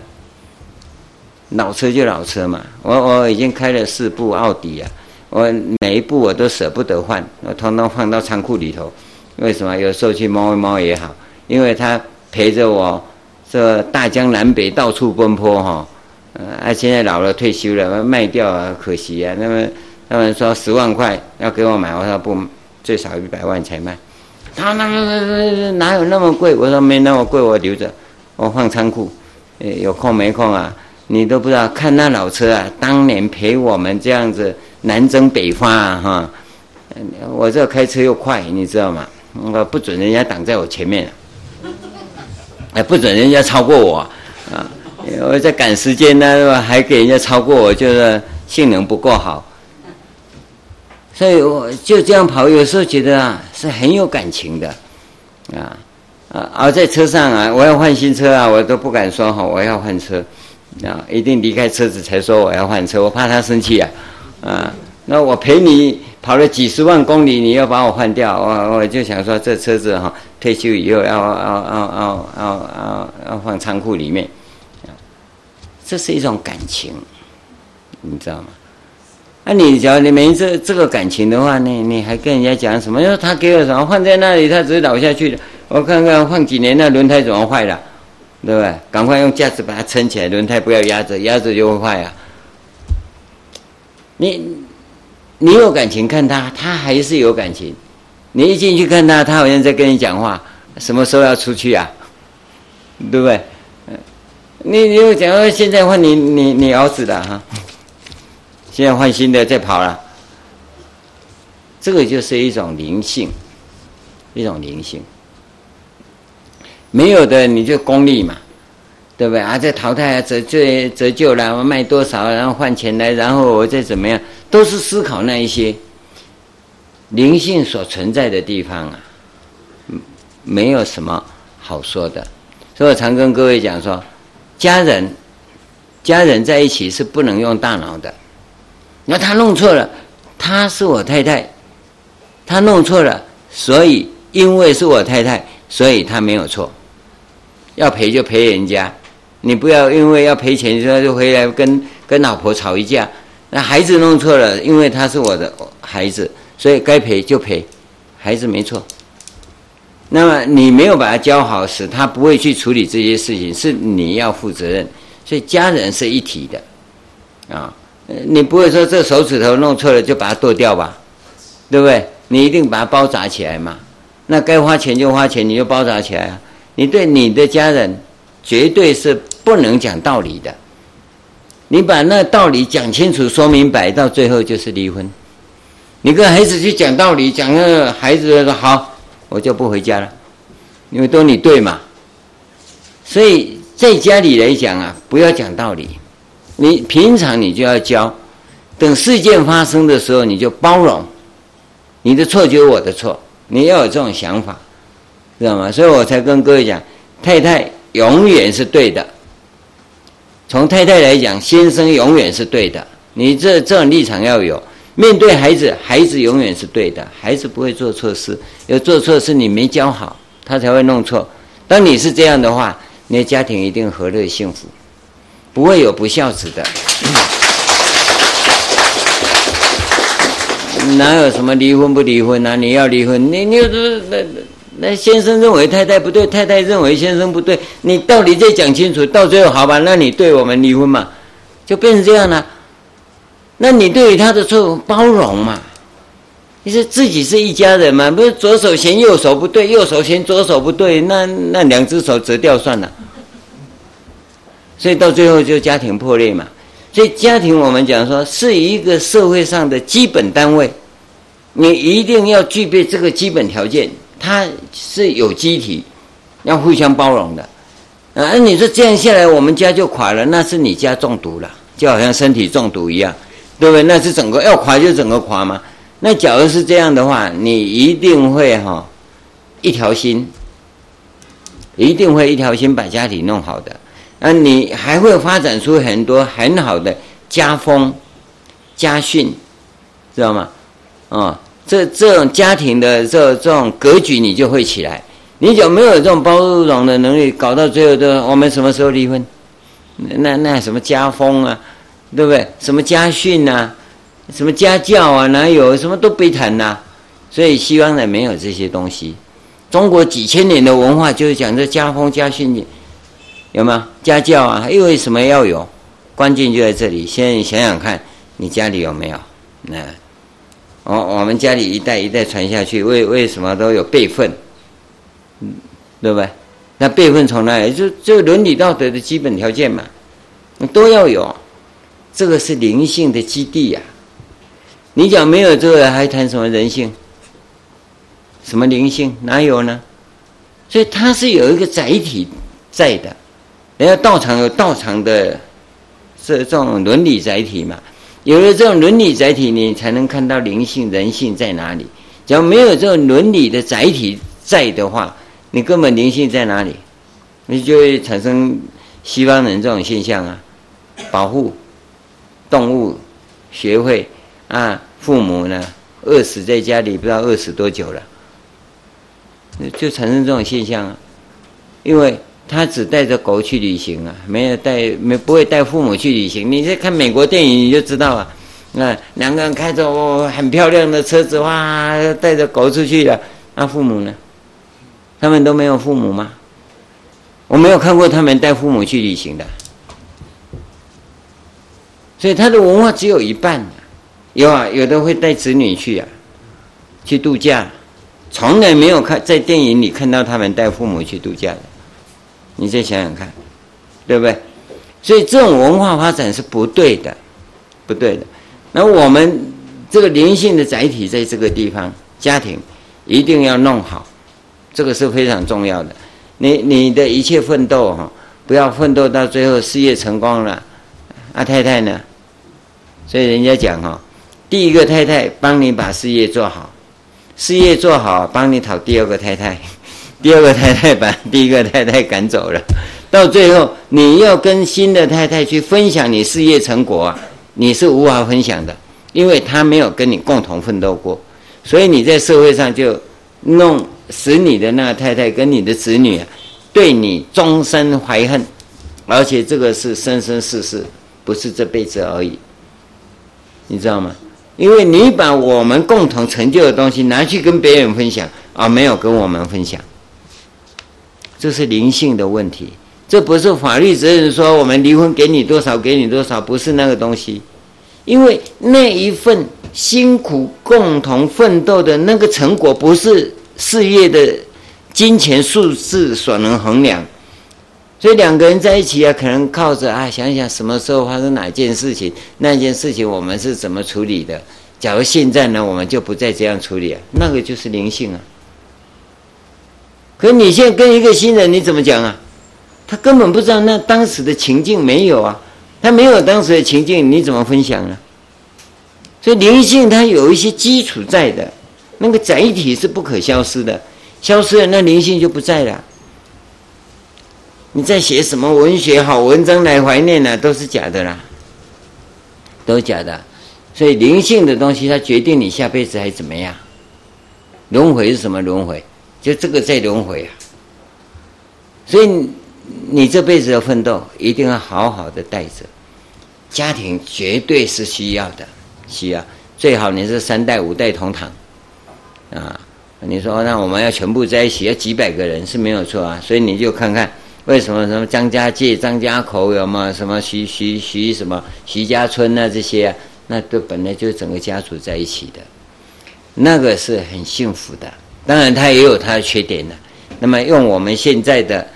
老车就老车嘛。我我已经开了四部奥迪啊，我每一部我都舍不得换，我统统放到仓库里头。为什么？有时候去摸一摸也好，因为它陪着我这大江南北到处奔波哈。啊，现在老了退休了，卖掉啊，可惜啊。那么他们说十万块要给我买，我说不，最少一百万才卖。他那那哪有那么贵？我说没那么贵，我留着，我放仓库。诶，有空没空啊？你都不知道，看那老车啊，当年陪我们这样子南征北伐啊，哈！我这开车又快，你知道吗？我不准人家挡在我前面，哎，不准人家超过我啊！我在赶时间呢，还给人家超过我，就是性能不够好。所以我就这样跑，有时候觉得啊是很有感情的，啊啊！而在车上啊，我要换新车啊，我都不敢说哈，我要换车，啊，一定离开车子才说我要换车，我怕他生气啊，啊！那我陪你跑了几十万公里，你要把我换掉，我我就想说这车子哈，退休以后要要要要要要要放仓库里面，这是一种感情，你知道吗？那、啊、你只要你没这这个感情的话，你你还跟人家讲什么？因为他给我什么放在那里，他只是倒下去的。我看看放几年，那轮胎怎么坏了？对不对？赶快用架子把它撑起来，轮胎不要压着，压着就会坏啊。你你有感情看他，他还是有感情。你一进去看他，他好像在跟你讲话，什么时候要出去啊？对不对？你你又讲说现在换你你你儿子了哈。现在换新的再跑了，这个就是一种灵性，一种灵性。没有的你就功利嘛，对不对？啊，再淘汰啊，折旧折旧了，我卖多少，然后换钱来，然后我再怎么样，都是思考那一些灵性所存在的地方啊，没有什么好说的。所以我常跟各位讲说，家人家人在一起是不能用大脑的。那他弄错了，他是我太太，他弄错了，所以因为是我太太，所以他没有错，要赔就赔人家，你不要因为要赔钱，说就回来跟跟老婆吵一架。那孩子弄错了，因为他是我的孩子，所以该赔就赔，孩子没错。那么你没有把他教好，使他不会去处理这些事情，是你要负责任。所以家人是一体的，啊。你不会说这手指头弄错了就把它剁掉吧？对不对？你一定把它包扎起来嘛。那该花钱就花钱，你就包扎起来啊。你对你的家人绝对是不能讲道理的。你把那道理讲清楚、说明白，到最后就是离婚。你跟孩子去讲道理，讲个孩子说好，我就不回家了，因为都你对嘛。所以在家里来讲啊，不要讲道理。你平常你就要教，等事件发生的时候，你就包容。你的错就是我的错，你要有这种想法，知道吗？所以我才跟各位讲，太太永远是对的。从太太来讲，先生永远是对的。你这这种立场要有。面对孩子，孩子永远是对的，孩子不会做错事。有做错事，你没教好，他才会弄错。当你是这样的话，你的家庭一定和乐幸福，不会有不孝子的。哪有什么离婚不离婚啊？你要离婚，你你那那先生认为太太不对，太太认为先生不对，你到底再讲清楚，到最后好吧？那你对我们离婚嘛，就变成这样了。那你对于他的错误包容嘛？你说自己是一家人嘛？不是左手嫌右手不对，右手嫌左手不对，那那两只手折掉算了。所以到最后就家庭破裂嘛。所以家庭我们讲说是一个社会上的基本单位，你一定要具备这个基本条件，它是有机体，要互相包容的。啊，你说这样下来我们家就垮了，那是你家中毒了，就好像身体中毒一样。对不对？那是整个要垮就整个垮嘛。那假如是这样的话，你一定会哈、一条心，一定会一条心把家庭弄好的。那你还会发展出很多很好的家风、家训，知道吗？啊、这这种家庭的这这种格局你就会起来。你有没有这种包容的能力？搞到最后都我们什么时候离婚？那那什么家风啊？对不对？什么家训呐、什么家教啊？哪有什么都别谈呐？所以西方人没有这些东西。中国几千年的文化就是讲这家风家训，有没有家教啊？又为什么要有？关键就在这里。现在想想看，你家里有没有？那我我们家里一代一代传下去，为为什么都有辈分？嗯，对不对？那辈分从哪里？就就伦理道德的基本条件嘛，都要有。这个是灵性的基地呀、啊！你讲没有这个，还谈什么人性？什么灵性？哪有呢？所以它是有一个载体在的。人家道场有道场的这这种伦理载体嘛。有了这种伦理载体，你才能看到灵性人性在哪里。假如没有这种伦理的载体在的话，你根本灵性在哪里？你就会产生西方人这种现象啊，保护。动物学会啊，父母呢饿死在家里，不知道饿死多久了，就产生这种现象啊。因为他只带着狗去旅行啊，没有带没不会带父母去旅行。你在看美国电影你就知道啊，那两个人开着很漂亮的车子哇，带着狗出去了，那父母呢？他们都没有父母吗？我没有看过他们带父母去旅行的。所以他的文化只有一半，有啊，有的会带子女去啊，去度假，从来没有看在电影里看到他们带父母去度假的，你再想想看，对不对？所以这种文化发展是不对的，不对的。那我们这个灵性的载体在这个地方，家庭一定要弄好，这个是非常重要的。你你的一切奋斗哈，不要奋斗到最后事业成功了，啊太太呢？所以人家讲哈，第一个太太帮你把事业做好，事业做好帮你讨第二个太太，<laughs> 第二个太太把第一个太太赶走了，到最后你要跟新的太太去分享你事业成果啊，你是无法分享的，因为他没有跟你共同奋斗过，所以你在社会上就弄使你的那个太太跟你的子女，对你终身怀恨，而且这个是生生世世，不是这辈子而已。你知道吗？因为你把我们共同成就的东西拿去跟别人分享，而没有跟我们分享，这是灵性的问题。这不是法律责任说我们离婚给你多少给你多少，不是那个东西。因为那一份辛苦共同奋斗的那个成果，不是事业的金钱数字所能衡量。所以两个人在一起啊，可能靠着啊，想想什么时候发生哪件事情，那件事情我们是怎么处理的。假如现在呢，我们就不再这样处理啊，那个就是灵性啊。可你现在跟一个新人，你怎么讲啊？他根本不知道那当时的情境没有啊，他没有当时的情境，你怎么分享呢？所以灵性它有一些基础在的，那个载体是不可消失的，消失了那灵性就不在了。你在写什么文学好文章来怀念呢？都是假的啦，都是假的。所以灵性的东西，它决定你下辈子还怎么样。轮回是什么轮回？就这个在轮回啊。所以你这辈子的奋斗，一定要好好的带着。家庭绝对是需要的，需要最好你是三代五代同堂啊。你说那我们要全部在一起，要几百个人是没有错啊。所以你就看看。为什么什么张家界、张家口有吗？什么徐徐徐什么徐家村啊？这些啊，那都本来就整个家族在一起的，那个是很幸福的。当然，他也有他的缺点的。那么，用我们现在的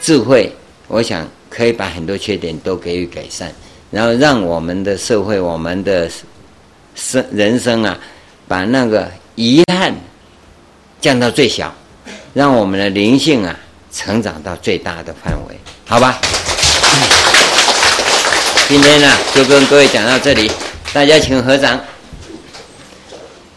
智慧，我想可以把很多缺点都给予改善，然后让我们的社会、我们的生人生啊，把那个遗憾降到最小，让我们的灵性啊。成长到最大的范围，好吧？今天呢，就跟各位讲到这里，大家请合掌。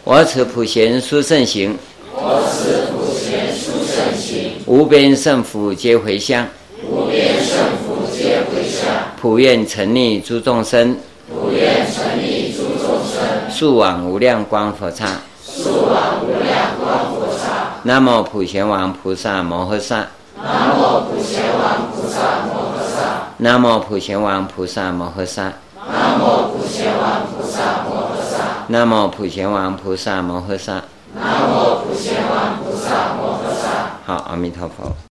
我此普贤殊胜行，我此普贤殊胜行，无边胜福皆回向，无边胜福皆回向，普愿成利诸众生，普愿成利诸众生，速往无量光佛刹，速往无量光佛刹。南无普贤王菩萨摩诃萨。南无普贤王菩萨摩诃萨。南无普贤王菩萨摩诃萨。南无普贤王菩萨摩诃萨。南无普贤王菩萨摩诃萨。南无普贤王菩萨摩诃萨。好，阿弥陀佛。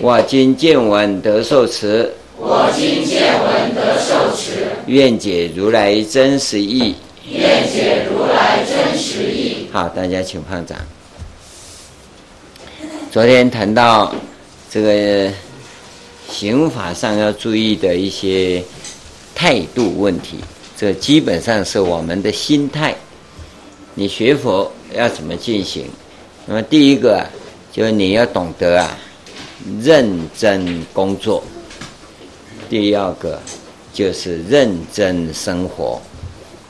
我今见闻得受持。我今见闻得受持。愿解如来真实义。愿解如来真实义。好，大家请放掌。昨天谈到这个刑法上要注意的一些态度问题，这基本上是我们的心态。你学佛要怎么进行？那么第一个啊，就是你要懂得啊，认真工作；第二个就是认真生活，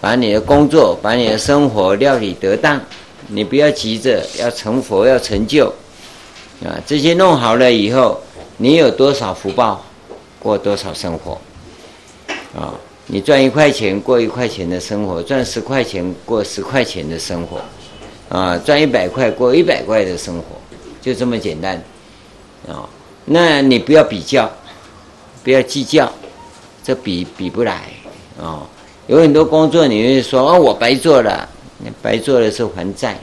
把你的工作、把你的生活料理得当。你不要急着要成佛、要成就啊！这些弄好了以后，你有多少福报，过多少生活啊！你赚一块钱过一块钱的生活，赚十块钱过十块钱的生活，啊，赚一百块过一百块的生活，就这么简单，哦，那你不要比较，不要计较，这比比不来哦！有很多工作你会说哦，我白做了，你白做的是还债，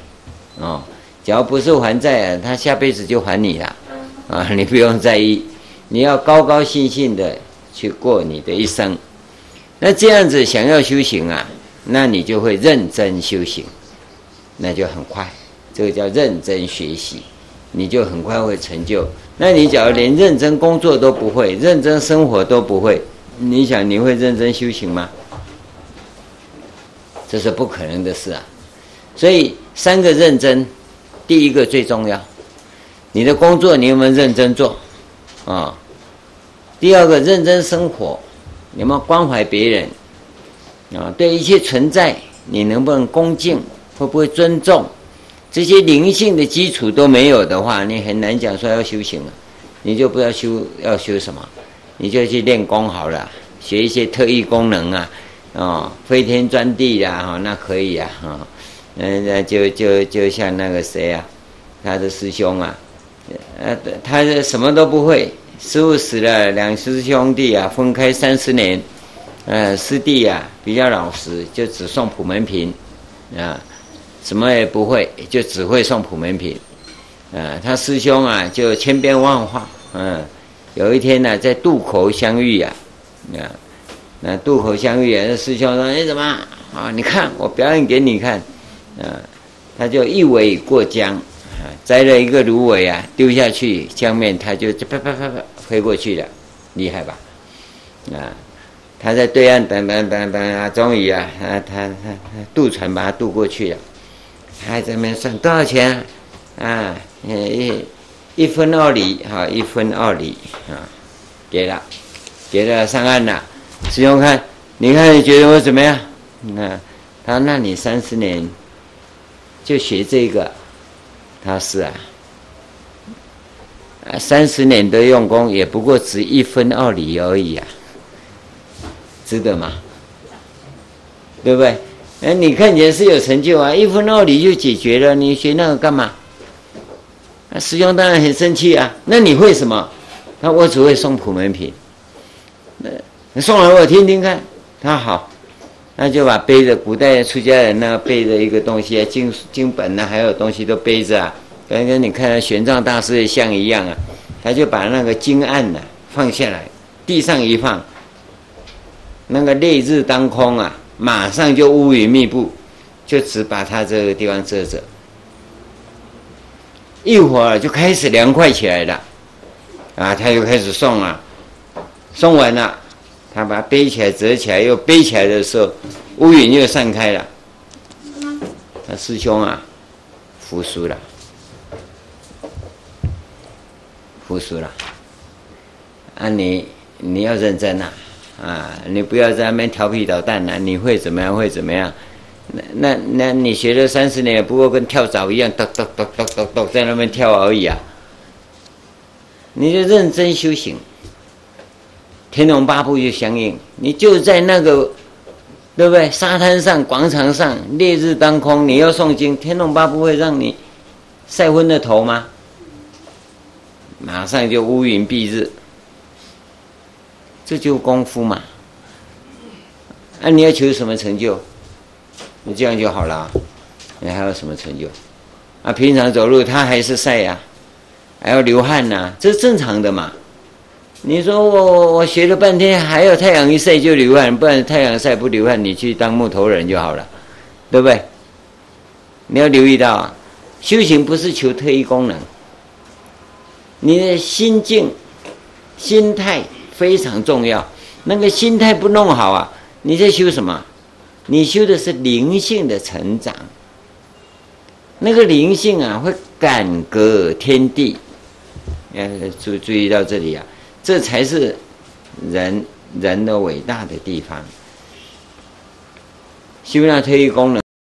哦，只要不是还债啊，他下辈子就还你了，啊，<laughs> 你不用在意，你要高高兴兴的去过你的一生。那这样子想要修行啊，那你就会认真修行，那就很快。这个叫认真学习，你就很快会成就。那你假如连认真工作都不会，认真生活都不会，你想你会认真修行吗？这是不可能的事啊。所以三个认真，第一个最重要，你的工作你有没有认真做啊？第二个认真生活。有没有关怀别人啊？对一切存在，你能不能恭敬？会不会尊重？这些灵性的基础都没有的话，你很难讲说要修行了。你就不要修，要修什么？你就去练功好了，学一些特异功能啊，哦，飞天钻地呀，哈，那可以啊，哈，嗯，那就就就像那个谁啊，他的师兄啊，呃，他是什么都不会。师傅死了，两师兄弟啊分开三十年，呃，师弟啊比较老实，就只送普门品，啊，什么也不会，就只会送普门品，啊，他师兄啊就千变万化，嗯，有一天呢、在渡口相遇呀，啊，那渡口相遇啊，那师兄说：“你怎么啊？你看我表演给你看，啊，他就一苇过江。”啊摘了一个芦苇啊，丢下去江面，他就啪啪啪啪飞过去了，厉害吧？啊，他在对岸等等等等啊，终于啊，他他他渡船把他渡过去了，还在那边算多少钱啊？啊，一一分二厘，哈，一分二厘啊，给了，给了上岸了。师兄看，你看你觉得我怎么样？那他那你三十年就学这个。他是啊，啊，三十年的用功也不过值一分二厘而已啊，值得吗？对不对？哎，你看起来是有成就啊，一分二厘就解决了，你学那个干嘛？那，师兄当然很生气啊。那你会什么？那我只会送普门品。那你送来我听听看。他好。那就把背着古代出家人那背着一个东西啊，经经本呐，还有东西都背着啊，跟跟你看玄奘大师的像一样啊，他就把那个经案呐放下来，地上一放，那个烈日当空啊，马上就乌云密布，就只把他这个地方遮着，一会儿就开始凉快起来了，啊，他又开始送啊，送完了。他把它背起来、折起来，又背起来的时候，乌云又散开了。他师兄啊，服输了，服输了。啊你，你要认真呐、啊，啊，你不要在那边调皮捣蛋呐、啊。你会怎么样？会怎么样？那那那你学了三十年，不过跟跳蚤一样，咚咚咚咚咚咚在那边跳而已啊。你就认真修行。天龙八部就相应，你就在那个，对不对？沙滩上、广场上，烈日当空，你要诵经，天龙八部会让你晒昏了头吗？马上就乌云蔽日，这就功夫嘛。那、啊、你要求什么成就？你这样就好了啊。你还有什么成就？啊，平常走路他还是晒呀、还要流汗呐、这是正常的嘛。你说我我学了半天，还有太阳一晒就流汗，不然太阳晒不流汗，你去当木头人就好了，对不对？你要留意到啊，修行不是求特异功能，你的心境、心态非常重要。那个心态不弄好啊，你在修什么？你修的是灵性的成长。那个灵性啊，会感革天地。呃，注注意到这里啊。这才是人人的伟大的地方。修那特异功能。